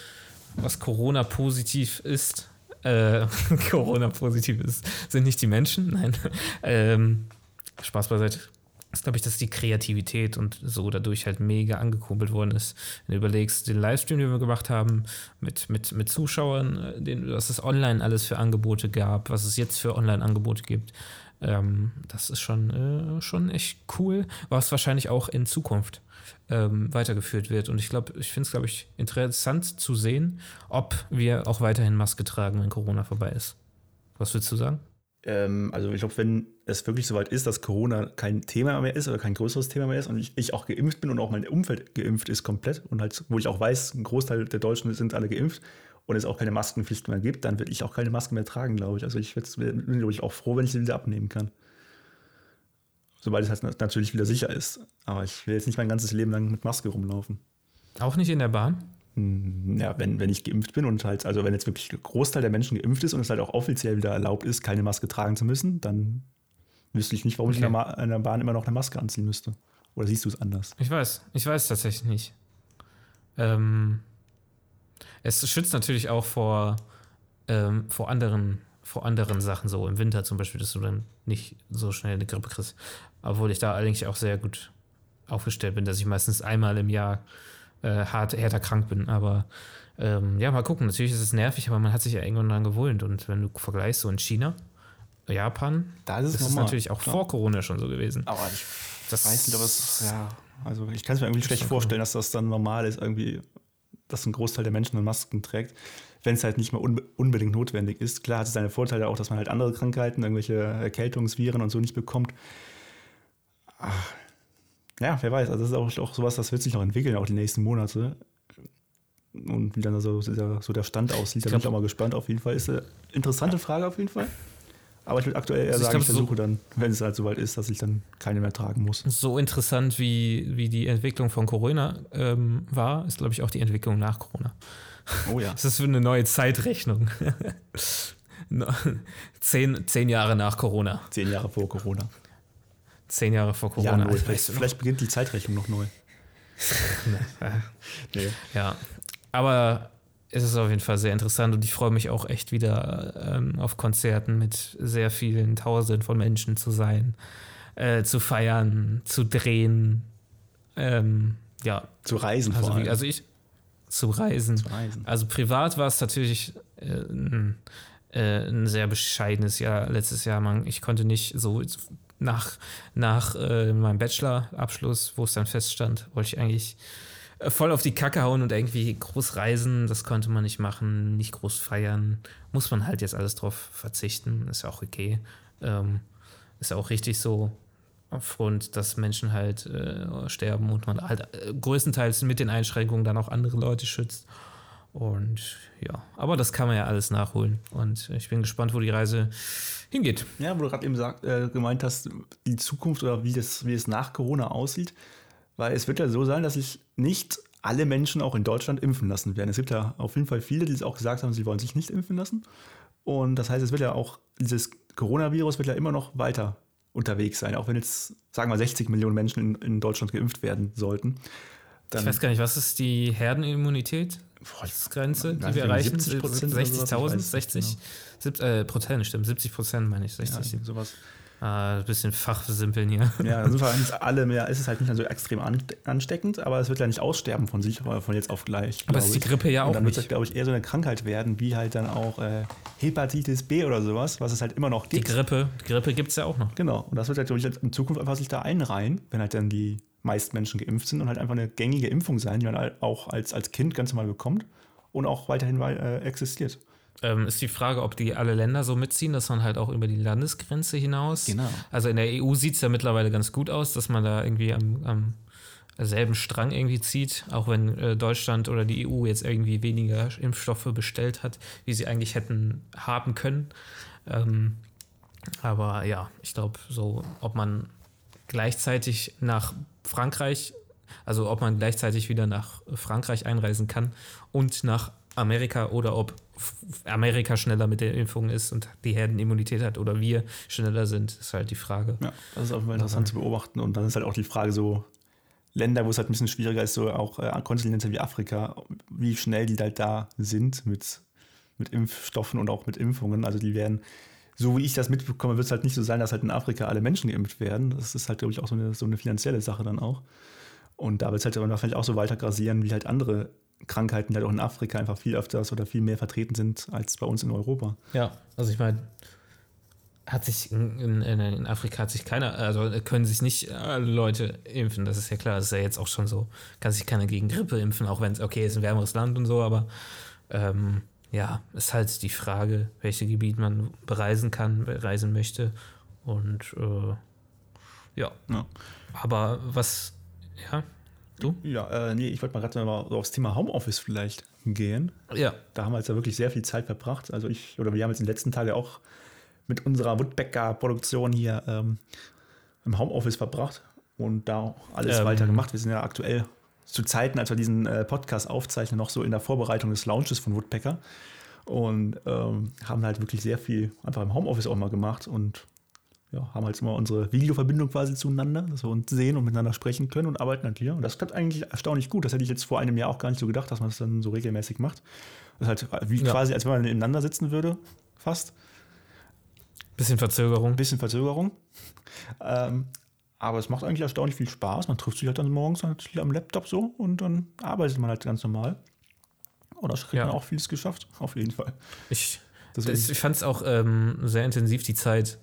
was Corona positiv ist, äh, Corona positiv ist, sind nicht die Menschen, nein. ähm, Spaß beiseite ist, glaube ich, dass die Kreativität und so dadurch halt mega angekurbelt worden ist. Wenn du überlegst, den Livestream, den wir gemacht haben, mit, mit, mit Zuschauern, äh, den, was es online alles für Angebote gab, was es jetzt für Online-Angebote gibt, ähm, das ist schon, äh, schon echt cool, was wahrscheinlich auch in Zukunft ähm, weitergeführt wird. Und ich glaube, ich finde es, glaube ich, interessant zu sehen, ob wir auch weiterhin Maske tragen, wenn Corona vorbei ist. Was würdest du sagen? Ähm, also ich glaube, wenn es wirklich soweit ist, dass Corona kein Thema mehr ist oder kein größeres Thema mehr ist und ich, ich, auch geimpft bin und auch mein Umfeld geimpft ist komplett und halt, wo ich auch weiß, ein Großteil der Deutschen sind alle geimpft und es auch keine Maskenpflicht mehr gibt, dann werde ich auch keine Masken mehr tragen, glaube ich. Also ich bin, glaube ich, auch froh, wenn ich sie wieder abnehmen kann. Sobald es halt natürlich wieder sicher ist. Aber ich will jetzt nicht mein ganzes Leben lang mit Maske rumlaufen. Auch nicht in der Bahn? Ja, wenn, wenn ich geimpft bin und halt, also wenn jetzt wirklich ein Großteil der Menschen geimpft ist und es halt auch offiziell wieder erlaubt ist, keine Maske tragen zu müssen, dann wüsste ich nicht, warum okay. ich in der, in der, Bahn immer noch eine Maske anziehen müsste. Oder siehst du es anders? Ich weiß, ich weiß tatsächlich nicht. Ähm, es schützt natürlich auch vor, ähm, vor anderen vor anderen Sachen, so im Winter zum Beispiel, dass du dann nicht so schnell eine Grippe kriegst. Obwohl ich da eigentlich auch sehr gut aufgestellt bin, dass ich meistens einmal im Jahr äh, hart, härter krank bin. Aber ähm, ja, mal gucken. Natürlich ist es nervig, aber man hat sich ja irgendwann dran gewöhnt. Und wenn du vergleichst, so in China, Japan, da ist es ist natürlich auch ja. vor Corona schon so gewesen. Aber ich das weiß nicht, aber es ja, also ich kann es mir irgendwie schlecht vorstellen, dass das dann normal ist, irgendwie, dass ein Großteil der Menschen Masken trägt, wenn es halt nicht mehr unbe unbedingt notwendig ist. Klar hat es seine Vorteile auch, dass man halt andere Krankheiten, irgendwelche Erkältungsviren und so nicht bekommt. Ach, Ja, wer weiß. Also das ist auch, auch sowas, das wird sich noch entwickeln, auch die nächsten Monate. Und wie dann so, so der Stand aussieht, da bin ich auch mal gespannt. Auf jeden Fall ist eine interessante Frage auf jeden Fall. Aber ich würde aktuell eher also sagen, ich, glaub, ich versuche so dann, wenn es halt soweit ist, dass ich dann keine mehr tragen muss. So interessant wie, wie die Entwicklung von Corona ähm, war, ist, glaube ich, auch die Entwicklung nach Corona. Oh ja. Das ist für eine neue Zeitrechnung. zehn, zehn Jahre nach Corona. Zehn Jahre vor Corona. Zehn Jahre vor Corona. Ja, vielleicht, vielleicht beginnt die Zeitrechnung noch neu. nee. Ja, aber es ist auf jeden Fall sehr interessant und ich freue mich auch echt wieder ähm, auf Konzerten mit sehr vielen Tausenden von Menschen zu sein, äh, zu feiern, zu drehen, ähm, ja. Zu reisen also, wie, also ich, zu reisen. zu reisen. Also privat war es natürlich äh, ein, äh, ein, sehr bescheidenes Jahr letztes Jahr. Man, ich konnte nicht so nach, nach äh, meinem Bachelor-Abschluss, wo es dann feststand, wollte ich eigentlich voll auf die Kacke hauen und irgendwie groß reisen. Das konnte man nicht machen, nicht groß feiern. Muss man halt jetzt alles drauf verzichten. Ist ja auch okay. Ähm, ist ja auch richtig so. Aufgrund, dass Menschen halt äh, sterben und man halt äh, größtenteils mit den Einschränkungen dann auch andere Leute schützt. Und ja, aber das kann man ja alles nachholen. Und ich bin gespannt, wo die Reise hingeht. Ja, wo du gerade eben sagt, äh, gemeint hast, die Zukunft oder wie, das, wie es nach Corona aussieht. Weil es wird ja so sein, dass sich nicht alle Menschen auch in Deutschland impfen lassen werden. Es gibt ja auf jeden Fall viele, die auch gesagt haben, sie wollen sich nicht impfen lassen. Und das heißt, es wird ja auch, dieses Coronavirus wird ja immer noch weiter unterwegs sein, auch wenn jetzt, sagen wir, 60 Millionen Menschen in, in Deutschland geimpft werden sollten. ich weiß gar nicht, was ist die Herdenimmunität? Grenze, die wir erreichen? 60.000? 60? Genau. äh, Prozent, stimmt. 70 Prozent meine ich. 60. Ja, sowas. Ein bisschen fachsimpeln hier. Ja, in Fall alle mehr ist es halt nicht so extrem ansteckend, aber es wird ja nicht aussterben von sich von jetzt auf gleich. Aber es ist die Grippe ja auch. Und dann wird es, glaube ich, eher so eine Krankheit werden, wie halt dann auch äh, Hepatitis B oder sowas, was es halt immer noch gibt. Die Grippe, die Grippe gibt es ja auch noch. Genau. Und das wird halt, glaube ich, in Zukunft einfach sich da einreihen, wenn halt dann die meisten Menschen geimpft sind und halt einfach eine gängige Impfung sein, die man auch als, als Kind ganz normal bekommt und auch weiterhin äh, existiert. Ähm, ist die Frage, ob die alle Länder so mitziehen, dass man halt auch über die Landesgrenze hinaus. Genau. Also in der EU sieht es ja mittlerweile ganz gut aus, dass man da irgendwie am, am selben Strang irgendwie zieht, auch wenn äh, Deutschland oder die EU jetzt irgendwie weniger Impfstoffe bestellt hat, wie sie eigentlich hätten haben können. Ähm, aber ja, ich glaube, so, ob man gleichzeitig nach Frankreich, also ob man gleichzeitig wieder nach Frankreich einreisen kann und nach Amerika oder ob Amerika schneller mit der Impfung ist und die Herdenimmunität hat oder wir schneller sind, ist halt die Frage. Ja, das ist auch immer interessant zu beobachten. Und dann ist halt auch die Frage so, Länder, wo es halt ein bisschen schwieriger ist, so auch äh, Kontinente wie Afrika, wie schnell die halt da sind mit, mit Impfstoffen und auch mit Impfungen. Also die werden, so wie ich das mitbekomme, wird es halt nicht so sein, dass halt in Afrika alle Menschen geimpft werden. Das ist halt, glaube ich, auch so eine, so eine finanzielle Sache dann auch. Und da wird es halt aber vielleicht auch so weiter grasieren, wie halt andere Krankheiten, die halt auch in Afrika einfach viel öfters oder viel mehr vertreten sind als bei uns in Europa. Ja, also ich meine, hat sich in, in, in, Afrika hat sich keiner, also können sich nicht alle Leute impfen, das ist ja klar, das ist ja jetzt auch schon so, kann sich keiner gegen Grippe impfen, auch wenn es okay ist, ein wärmeres Land und so, aber ähm, ja, ist halt die Frage, welches Gebiet man bereisen kann, bereisen möchte und äh, ja. ja. Aber was, ja, Du? Ja, äh, nee, ich wollte mal gerade mal aufs Thema Homeoffice vielleicht gehen. Ja. Da haben wir jetzt ja wirklich sehr viel Zeit verbracht. Also ich, oder wir haben jetzt in den letzten Tagen auch mit unserer Woodbecker-Produktion hier ähm, im Homeoffice verbracht und da alles ähm. weiter gemacht. Wir sind ja aktuell zu Zeiten, als wir diesen äh, Podcast aufzeichnen, noch so in der Vorbereitung des Launches von Woodpecker und ähm, haben halt wirklich sehr viel einfach im Homeoffice auch mal gemacht und ja, haben halt immer unsere Videoverbindung quasi zueinander, dass wir uns sehen und miteinander sprechen können und arbeiten halt hier. Und das klappt eigentlich erstaunlich gut. Das hätte ich jetzt vor einem Jahr auch gar nicht so gedacht, dass man das dann so regelmäßig macht. Das ist halt wie ja. quasi, als wenn man nebeneinander sitzen würde, fast. Bisschen Verzögerung. Bisschen Verzögerung. Ähm, aber es macht eigentlich erstaunlich viel Spaß. Man trifft sich halt dann morgens halt am Laptop so und dann arbeitet man halt ganz normal. Und da kriegt ja. man auch vieles geschafft, auf jeden Fall. Ich, ich fand es auch ähm, sehr intensiv, die Zeit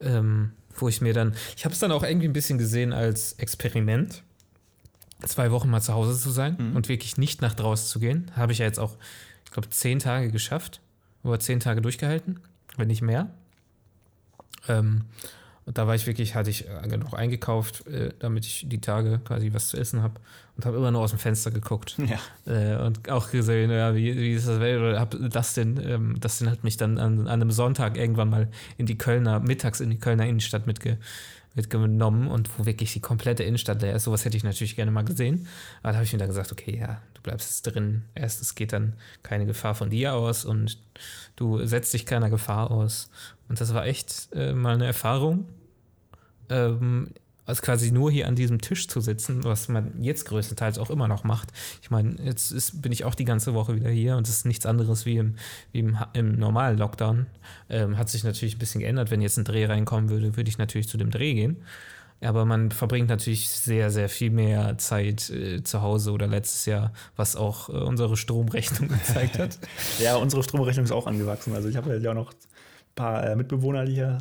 ähm, wo ich mir dann, ich habe es dann auch irgendwie ein bisschen gesehen als Experiment, zwei Wochen mal zu Hause zu sein mhm. und wirklich nicht nach draußen zu gehen. Habe ich ja jetzt auch, ich glaube, zehn Tage geschafft, oder zehn Tage durchgehalten, wenn nicht mehr. Ähm, Und da war ich wirklich, hatte ich äh, genug eingekauft, äh, damit ich die Tage quasi was zu essen habe und habe immer nur aus dem Fenster geguckt. Ja. Äh, und auch gesehen, ja, wie, wie ist das Welt? Oder hab Dustin, ähm, Dustin hat mich dann an, an einem Sonntag irgendwann mal in die Kölner, mittags in die Kölner Innenstadt mitge mitgenommen und wo wirklich die komplette Innenstadt leer ist. Sowas hätte ich natürlich gerne mal gesehen. Aber da habe ich mir dann gesagt, okay, ja, du bleibst jetzt drin. Erst es geht dann keine Gefahr von dir aus und du setzt dich keiner Gefahr aus. Und das war echt äh, mal eine Erfahrung. Ähm, also quasi nur hier an diesem Tisch zu sitzen, was man jetzt größtenteils auch immer noch macht. Ich meine, jetzt ist, bin ich auch die ganze Woche wieder hier und es ist nichts anderes wie im, wie im, im normalen Lockdown. Ähm, hat sich natürlich ein bisschen geändert. Wenn jetzt ein Dreh reinkommen würde, würde ich natürlich zu dem Dreh gehen. Aber man verbringt natürlich sehr, sehr viel mehr Zeit äh, zu Hause oder letztes Jahr, was auch äh, unsere Stromrechnung gezeigt hat. ja, unsere Stromrechnung ist auch angewachsen. Also ich habe ja auch noch ein paar äh, Mitbewohner, die hier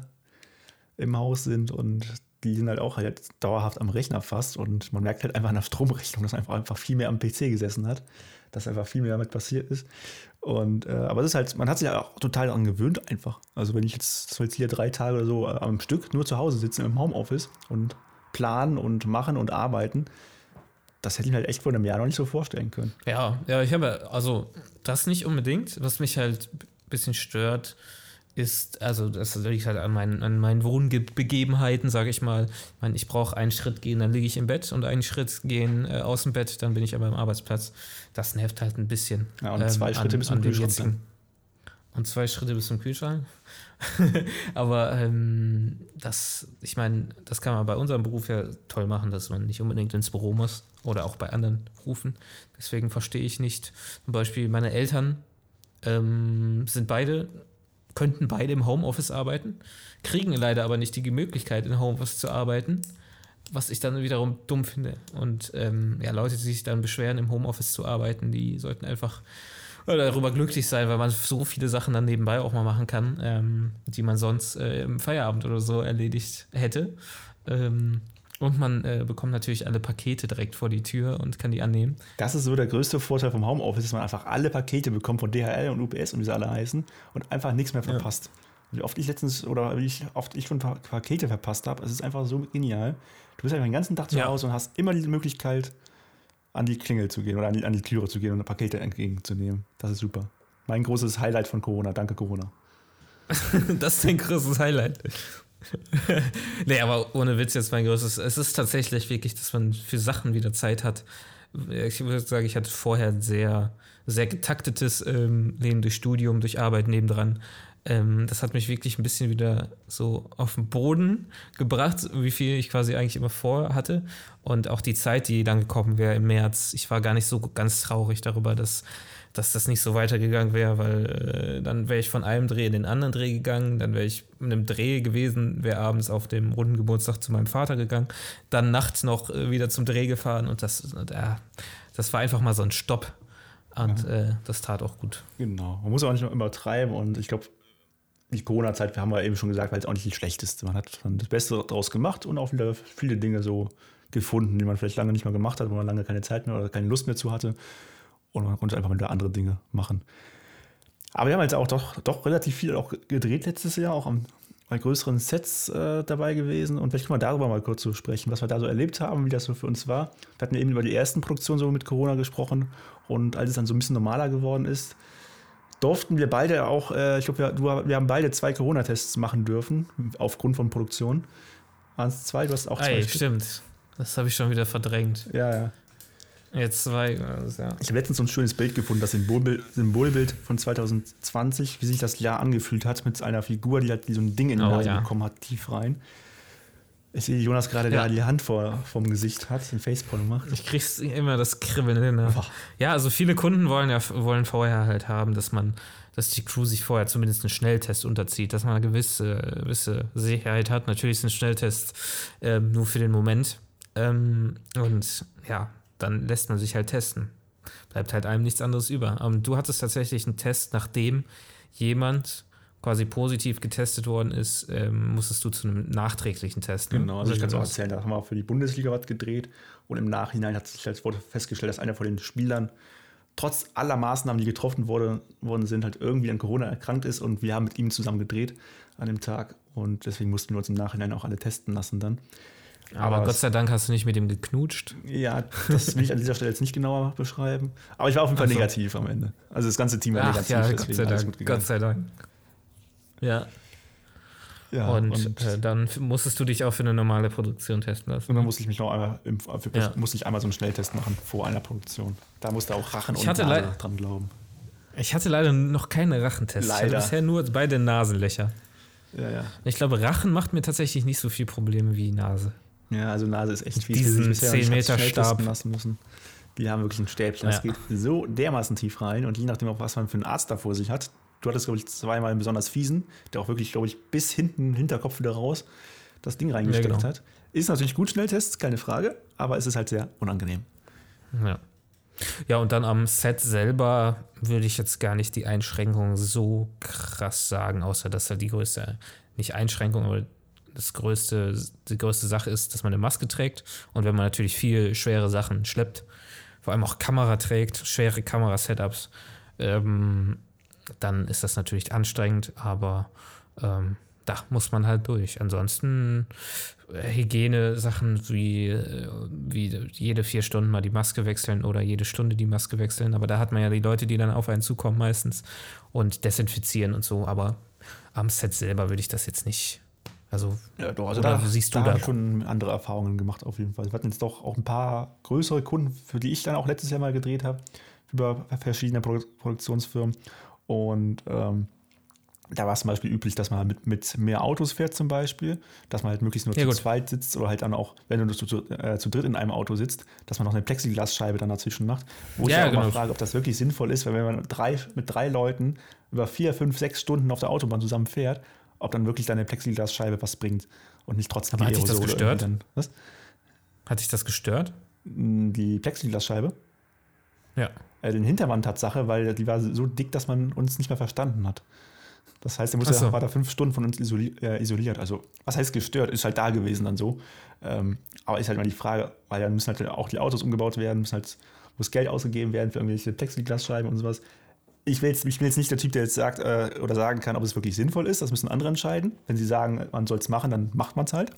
im Haus sind und die sind halt auch halt dauerhaft am Rechner fast und man merkt halt einfach an der Stromrechnung, dass einfach, einfach viel mehr am PC gesessen hat, dass einfach viel mehr damit passiert ist. Und äh, aber das ist halt, man hat sich ja auch total daran gewöhnt einfach. Also wenn ich jetzt, soll jetzt hier drei Tage oder so äh, am Stück nur zu Hause sitzen im Homeoffice und planen und machen und arbeiten, das hätte ich mir halt echt vor einem Jahr noch nicht so vorstellen können. Ja, ja, ich habe also das nicht unbedingt, was mich halt ein bisschen stört ist, also das liegt halt an meinen, an meinen Wohnbegebenheiten, sage ich mal. Ich meine, ich brauche einen Schritt gehen, dann liege ich im Bett und einen Schritt gehen äh, aus dem Bett, dann bin ich aber im Arbeitsplatz. Das nervt halt ein bisschen. Ja, und zwei ähm, Schritte an, bis zum Kühlschrank. Und zwei Schritte bis zum Kühlschrank. aber ähm, das, ich meine, das kann man bei unserem Beruf ja toll machen, dass man nicht unbedingt ins Büro muss oder auch bei anderen Berufen. Deswegen verstehe ich nicht. Zum Beispiel meine Eltern ähm, sind beide könnten beide im Homeoffice arbeiten, kriegen leider aber nicht die Möglichkeit, in Homeoffice zu arbeiten, was ich dann wiederum dumm finde. Und ähm, ja, Leute, die sich dann beschweren, im Homeoffice zu arbeiten, die sollten einfach darüber glücklich sein, weil man so viele Sachen dann nebenbei auch mal machen kann, ähm, die man sonst äh, im Feierabend oder so erledigt hätte. Ähm, und man äh, bekommt natürlich alle Pakete direkt vor die Tür und kann die annehmen. Das ist so der größte Vorteil vom Homeoffice, dass man einfach alle Pakete bekommt von DHL und UPS und wie sie alle heißen und einfach nichts mehr verpasst. Ja. Wie oft ich letztens oder wie ich, oft ich schon Pakete verpasst habe, es ist einfach so genial. Du bist einfach den ganzen Tag zu ja. Hause und hast immer die Möglichkeit, an die Klingel zu gehen oder an die, an die Türe zu gehen und Pakete entgegenzunehmen. Das ist super. Mein großes Highlight von Corona. Danke, Corona. das ist dein großes Highlight. nee, aber ohne Witz jetzt mein größtes. Es ist tatsächlich wirklich, dass man für Sachen wieder Zeit hat. Ich würde sagen, ich hatte vorher sehr, sehr getaktetes ähm, Leben durch Studium, durch Arbeit nebendran. Ähm, das hat mich wirklich ein bisschen wieder so auf den Boden gebracht, wie viel ich quasi eigentlich immer vor hatte. Und auch die Zeit, die dann gekommen wäre im März. Ich war gar nicht so ganz traurig darüber, dass dass das nicht so weitergegangen wäre, weil äh, dann wäre ich von einem Dreh in den anderen Dreh gegangen, dann wäre ich in einem Dreh gewesen, wäre abends auf dem runden Geburtstag zu meinem Vater gegangen, dann nachts noch äh, wieder zum Dreh gefahren und das, äh, das war einfach mal so ein Stopp. Und ja. Äh, das tat auch gut. Genau. Man muss auch nicht immer treiben und ich glaube, die Corona-Zeit, wir haben ja eben schon gesagt, war jetzt auch nicht die schlechteste. Man hat das Beste daraus gemacht und auch wieder viele Dinge so gefunden, die man vielleicht lange nicht mehr gemacht hat, wo man lange keine Zeit mehr oder keine Lust mehr zu hatte. Und man konnte einfach wieder andere Dinge machen. Aber wir haben jetzt auch doch, doch relativ viel auch gedreht letztes Jahr, auch am, bei größeren Sets äh, dabei gewesen. Und vielleicht können wir darüber mal kurz so sprechen, was wir da so erlebt haben, wie das so für uns war. Wir hatten eben über die ersten Produktionen so mit Corona gesprochen. Und als es dann so ein bisschen normaler geworden ist, durften wir beide auch, äh, ich glaube, wir, wir haben beide zwei Corona-Tests machen dürfen, aufgrund von Produktion. Waren es zwei? Du hast auch zwei. Ey, stimmt. Das habe ich schon wieder verdrängt. Ja, ja. Jetzt zwei. Ja. Ich habe letztens so ein schönes Bild gefunden, das Symbolbild, Symbolbild von 2020, wie sich das Jahr angefühlt hat, mit einer Figur, die halt so ein Ding in die oh, Nase ja. bekommen hat, tief rein. Ich sehe Jonas gerade, ja. der die Hand vor, vom Gesicht hat, den Facepalm macht. Ich krieg's immer das Kribbeln hin. Ne? Ja, also viele Kunden wollen ja wollen vorher halt haben, dass man, dass die Crew sich vorher zumindest einen Schnelltest unterzieht, dass man eine gewisse, gewisse Sicherheit hat. Natürlich ist ein Schnelltest ähm, nur für den Moment. Ähm, und ja, dann lässt man sich halt testen. Bleibt halt einem nichts anderes über. Aber du hattest tatsächlich einen Test, nachdem jemand quasi positiv getestet worden ist, ähm, musstest du zu einem nachträglichen Test. Ne? Genau, also ich kann es auch erzählen, da haben wir auch für die Bundesliga was gedreht und im Nachhinein hat sich als wurde festgestellt, dass einer von den Spielern trotz aller Maßnahmen, die getroffen wurde, worden sind, halt irgendwie an Corona erkrankt ist und wir haben mit ihm zusammen gedreht an dem Tag und deswegen mussten wir uns im Nachhinein auch alle testen lassen dann. Aber, aber Gott sei Dank hast du nicht mit ihm geknutscht. Ja, das will ich an dieser Stelle jetzt nicht genauer beschreiben. Aber ich war auf jeden Fall also. negativ am Ende. Also das ganze Team war Ach, negativ. Ja, Gott sei Dank. Gott sei Dank. Ja. Ja, und, und äh, dann musstest du dich auch für eine normale Produktion testen lassen. Und dann musste ich mich noch einmal, im, für, ja. musste ich einmal so einen Schnelltest machen vor einer Produktion. Da musste auch Rachen ich und Nase dran glauben. Ich hatte leider noch keine Rachentests. Leider. Ich hatte bisher nur beide Nasenlöcher. Ja, ja. Ich glaube, Rachen macht mir tatsächlich nicht so viel Probleme wie Nase. Ja, also Nase ist echt fies. Diesen 10 Meter Stab. Lassen müssen. Die haben wirklich ein Stäbchen. Das geht so dermaßen tief rein und je nachdem auch, was man für einen Arzt da vor sich hat, du hattest, glaube ich, zweimal einen besonders fiesen, der auch wirklich, glaube ich, bis hinten, Hinterkopf wieder raus das Ding reingesteckt ja, genau. hat. Ist natürlich gut, Schnelltests, keine Frage, aber es ist halt sehr unangenehm. Ja. Ja, und dann am Set selber würde ich jetzt gar nicht die Einschränkung so krass sagen, außer dass halt die größte, nicht Einschränkung, aber das größte, die größte Sache ist, dass man eine Maske trägt. Und wenn man natürlich viel schwere Sachen schleppt, vor allem auch Kamera trägt, schwere Kamerasetups, ähm, dann ist das natürlich anstrengend, aber ähm, da muss man halt durch. Ansonsten äh, Hygiene-Sachen wie, äh, wie jede vier Stunden mal die Maske wechseln oder jede Stunde die Maske wechseln. Aber da hat man ja die Leute, die dann auf einen zukommen meistens und desinfizieren und so. Aber am Set selber würde ich das jetzt nicht. Also, ja, doch, also da, siehst du da, da schon andere Erfahrungen gemacht auf jeden Fall. Wir hatten jetzt doch auch ein paar größere Kunden, für die ich dann auch letztes Jahr mal gedreht habe, über verschiedene Produ Produktionsfirmen. Und ähm, da war es zum Beispiel üblich, dass man mit, mit mehr Autos fährt zum Beispiel, dass man halt möglichst nur ja, zu gut. zweit sitzt oder halt dann auch, wenn du zu, zu, äh, zu dritt in einem Auto sitzt, dass man noch eine Plexiglasscheibe dann dazwischen macht. Wo ja, ich auch genau. mal frage, ob das wirklich sinnvoll ist, weil wenn man drei, mit drei Leuten über vier, fünf, sechs Stunden auf der Autobahn zusammen fährt, ob dann wirklich deine Plexiglasscheibe was bringt und nicht trotzdem Aber die hat dich das gestört? Dann, was? Hat dich das gestört? Die Plexiglasscheibe? Ja. Äh, den Hinterwand Tatsache, weil die war so dick, dass man uns nicht mehr verstanden hat. Das heißt, er so. war da fünf Stunden von uns isoli äh, isoliert. Also, was heißt gestört? Ist halt da gewesen dann so. Ähm, aber ist halt mal die Frage, weil dann müssen halt auch die Autos umgebaut werden, müssen halt, muss Geld ausgegeben werden für irgendwelche Plexiglasscheiben und sowas. Ich, will jetzt, ich bin jetzt nicht der Typ, der jetzt sagt äh, oder sagen kann, ob es wirklich sinnvoll ist. Das müssen andere entscheiden. Wenn sie sagen, man soll es machen, dann macht man es halt.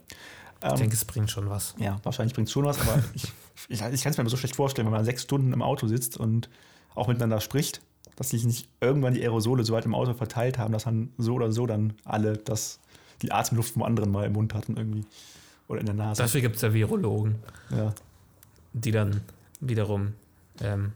Ähm, ich denke, es bringt schon was. Ja, wahrscheinlich bringt es schon was, aber ich, ich, ich kann es mir so schlecht vorstellen, wenn man sechs Stunden im Auto sitzt und auch miteinander spricht, dass sich nicht irgendwann die Aerosole so weit im Auto verteilt haben, dass dann so oder so dann alle das, die Atemluft vom anderen mal im Mund hatten irgendwie. Oder in der Nase. Dafür gibt es ja Virologen, ja. die dann wiederum ähm,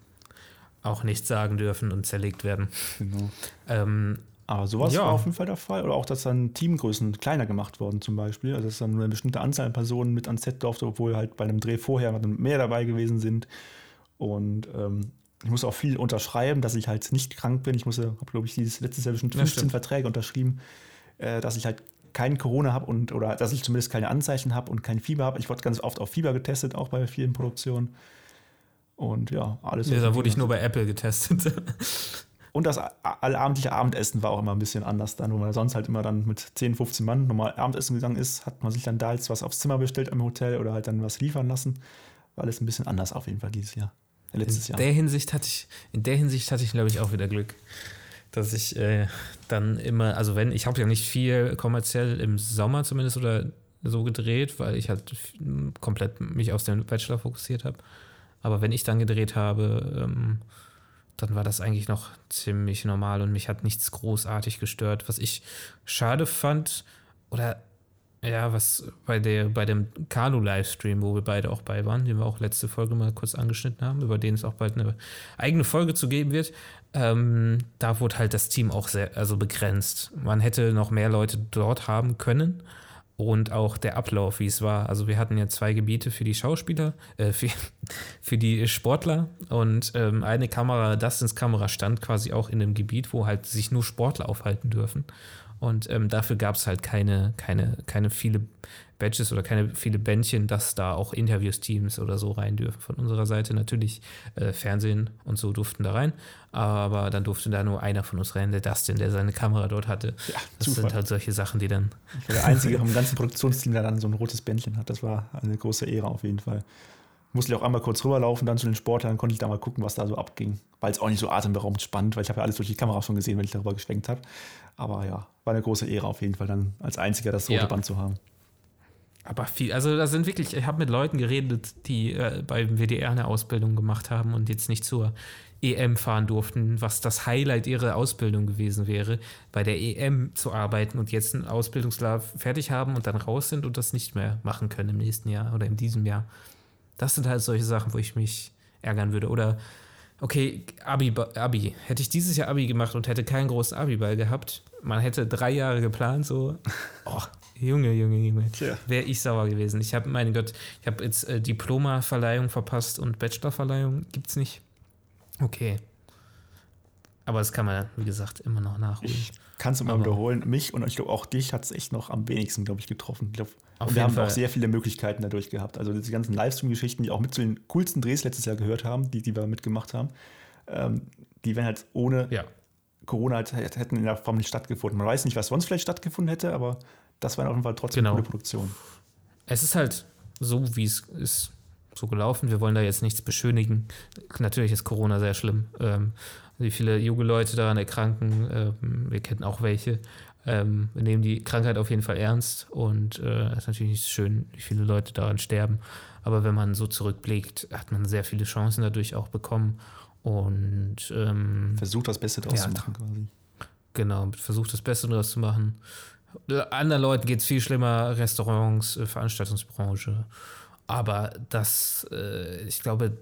auch nichts sagen dürfen und zerlegt werden. Genau. Ähm, aber sowas ja. war auf jeden Fall der Fall. Oder auch, dass dann Teamgrößen kleiner gemacht wurden, zum Beispiel. Also, dass dann nur eine bestimmte Anzahl an Personen mit ans Set durfte, obwohl halt bei einem Dreh vorher mehr dabei gewesen sind. Und ähm, ich muss auch viel unterschreiben, dass ich halt nicht krank bin. Ich habe, glaube ich, dieses letztes Jahr bestimmt 15 ja, Verträge unterschrieben, äh, dass ich halt kein Corona habe und oder dass ich zumindest keine Anzeichen habe und kein Fieber habe. Ich wurde ganz oft auf Fieber getestet, auch bei vielen Produktionen. Und ja, alles. Ja, da wurde ich nur bei Apple getestet. Und das allabendliche Abendessen war auch immer ein bisschen anders dann, wo man sonst halt immer dann mit 10, 15 Mann normal Abendessen gegangen ist, hat man sich dann da jetzt was aufs Zimmer bestellt im Hotel oder halt dann was liefern lassen. War alles ein bisschen anders auf jeden Fall dieses Jahr. Äh, letztes in Jahr. Der Hinsicht hatte ich, in der Hinsicht hatte ich, glaube ich, auch wieder Glück. Dass ich äh, dann immer, also wenn, ich habe ja nicht viel kommerziell im Sommer zumindest oder so gedreht, weil ich halt komplett mich aus dem Bachelor fokussiert habe. Aber wenn ich dann gedreht habe, ähm, dann war das eigentlich noch ziemlich normal und mich hat nichts großartig gestört. Was ich schade fand, oder ja, was bei der bei dem Kanu-Livestream, wo wir beide auch bei waren, den wir auch letzte Folge mal kurz angeschnitten haben, über den es auch bald eine eigene Folge zu geben wird, ähm, da wurde halt das Team auch sehr also begrenzt. Man hätte noch mehr Leute dort haben können und auch der Ablauf, wie es war. Also wir hatten ja zwei Gebiete für die Schauspieler, äh, für, für die Sportler und ähm, eine Kamera, Dustins Kamera stand quasi auch in dem Gebiet, wo halt sich nur Sportler aufhalten dürfen. Und ähm, dafür gab es halt keine, keine, keine viele Badges oder keine viele Bändchen, dass da auch Interviews-Teams oder so rein dürfen. Von unserer Seite natürlich äh, Fernsehen und so durften da rein, aber dann durfte da nur einer von uns rein, der Dustin, der seine Kamera dort hatte. Ja, das Zufall. sind halt solche Sachen, die dann. Ich war der Einzige vom ganzen Produktionsteam, der dann so ein rotes Bändchen hat. Das war eine große Ehre auf jeden Fall. musste ich auch einmal kurz rüberlaufen, dann zu den Sportlern, konnte ich da mal gucken, was da so abging. War jetzt auch nicht so atemberaubend spannend, weil ich habe ja alles durch die Kamera schon gesehen, wenn ich darüber geschwenkt habe. Aber ja, war eine große Ehre auf jeden Fall, dann als einziger das rote Ja. Band zu haben. Aber viel, also da sind wirklich, ich habe mit Leuten geredet, die äh, beim WDR eine Ausbildung gemacht haben und jetzt nicht zur EM fahren durften, was das Highlight ihrer Ausbildung gewesen wäre, bei der EM zu arbeiten und jetzt einen Ausbildungsjahr fertig haben und dann raus sind und das nicht mehr machen können im nächsten Jahr oder in diesem Jahr. Das sind halt solche Sachen, wo ich mich ärgern würde. Oder, okay, Abi, Abi. Hätte ich dieses Jahr Abi gemacht und hätte keinen großen Abi-Ball gehabt, man hätte drei Jahre geplant, so, oh, Junge, Junge, Junge, wäre ich sauer gewesen. Ich habe, mein Gott, ich habe jetzt äh, Diploma-Verleihung verpasst und Bachelor-Verleihung gibt's nicht. Okay. Aber das kann man, wie gesagt, immer noch nachholen. Ich kann es immer Aber- wiederholen. Mich und ich glaube auch dich hat es echt noch am wenigsten, glaube ich, getroffen. Ich glaub, und wir haben Fall. auch sehr viele Möglichkeiten dadurch gehabt. Also diese ganzen Livestream-Geschichten, die auch mit zu den coolsten Drehs letztes Jahr gehört haben, die, die wir mitgemacht haben, ähm, die wären halt ohne ja. Corona halt, hätten in der Form nicht stattgefunden. Man weiß nicht, was sonst vielleicht stattgefunden hätte, aber das war auf jeden Fall trotzdem Genau. eine coole Produktion. Es ist halt so, wie es ist, so gelaufen. Wir wollen da jetzt nichts beschönigen. Natürlich ist Corona sehr schlimm. Ähm, wie viele junge Leute daran erkranken, ähm, wir kennen auch welche. Ähm, wir nehmen die Krankheit auf jeden Fall ernst und äh, es ist natürlich nicht schön, wie viele Leute daran sterben. Aber wenn man so zurückblickt, hat man sehr viele Chancen dadurch auch bekommen. Und ähm, Versucht das Beste draus Ja, zu machen quasi. Genau, versucht das Beste daraus zu machen. Anderen Leuten geht es viel schlimmer, Restaurants, äh, Veranstaltungsbranche. Aber das, äh, ich glaube,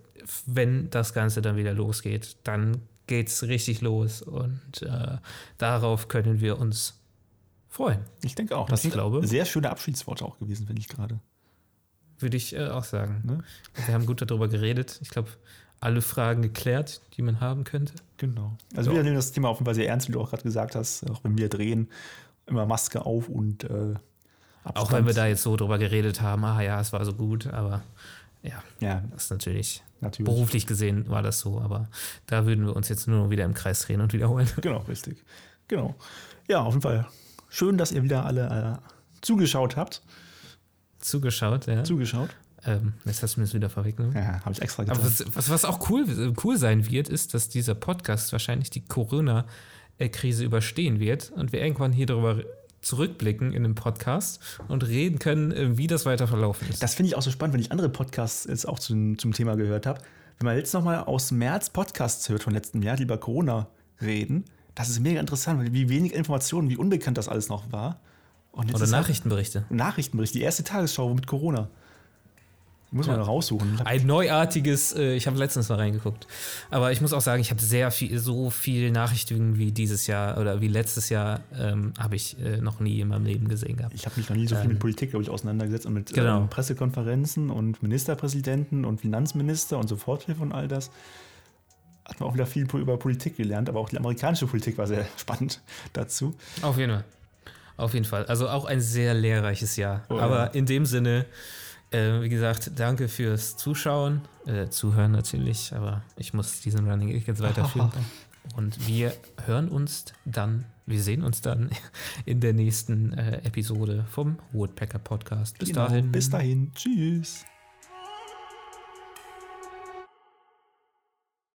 wenn das Ganze dann wieder losgeht, dann geht es richtig los und äh, darauf können wir uns freuen, Ich denke auch. Das Ich sind glaube- sehr schöne Abschiedsworte auch gewesen, finde ich gerade. würde ich äh, auch sagen. Ne? Wir haben gut darüber geredet. Ich glaube, alle Fragen geklärt, die man haben könnte. Genau. Also Ja. wir nehmen das Thema auf jeden Fall sehr ernst, wie du auch gerade gesagt hast. Auch wenn wir drehen, immer Maske auf und äh, Abstand. Auch wenn wir da jetzt so drüber geredet haben, ah ja, es war so gut, aber ja, Ja, das ist natürlich natürlich. Beruflich gesehen war das so, aber da würden wir uns jetzt nur noch wieder im Kreis drehen und wiederholen. Genau, richtig. Genau. Ja, auf jeden Fall schön, dass ihr wieder alle äh, zugeschaut habt. Zugeschaut, ja. Zugeschaut. Ähm, jetzt hast du mir das wieder verwechselt. Ja, habe ich extra getan. Aber was, was, was auch cool, cool sein wird, ist, dass dieser Podcast wahrscheinlich die Corona-Krise überstehen wird und wir irgendwann hier darüber zurückblicken in dem Podcast und reden können, äh, wie das weiter verlaufen ist. Das finde ich auch so spannend, wenn ich andere Podcasts jetzt auch zum, zum Thema gehört habe. Wenn man jetzt nochmal aus März Podcasts hört von letztem Jahr, die über Corona reden, das ist mega interessant, wie wenig Informationen, wie unbekannt das alles noch war. Und jetzt Oder halt Nachrichtenberichte. Nachrichtenbericht, die erste Tagesschau mit Corona. Muss man Ja. raussuchen. Ein neuartiges, äh, ich habe letztens mal reingeguckt. Aber ich muss auch sagen, ich habe sehr viel, so viel Nachrichten wie dieses Jahr oder wie letztes Jahr ähm, habe ich äh, noch nie in meinem Leben gesehen gehabt. Ich habe mich noch nie so viel Ähm, mit Politik, glaube ich, auseinandergesetzt und mit Genau. ähm, Pressekonferenzen und Ministerpräsidenten und Finanzminister und Soforthilfe und all das. Hat man auch wieder viel über Politik gelernt, aber auch die amerikanische Politik war sehr spannend dazu. Auf jeden Fall. Auf jeden Fall. Also auch ein sehr lehrreiches Jahr. Oh, Aber ja. in dem Sinne, äh, wie gesagt, danke fürs Zuschauen, äh, Zuhören natürlich, aber ich muss diesen Running Gag jetzt weiterführen. Und wir hören uns dann, wir sehen uns dann in der nächsten äh, Episode vom Woodpecker Podcast. Bis Genau. dahin. Bis dahin. Tschüss.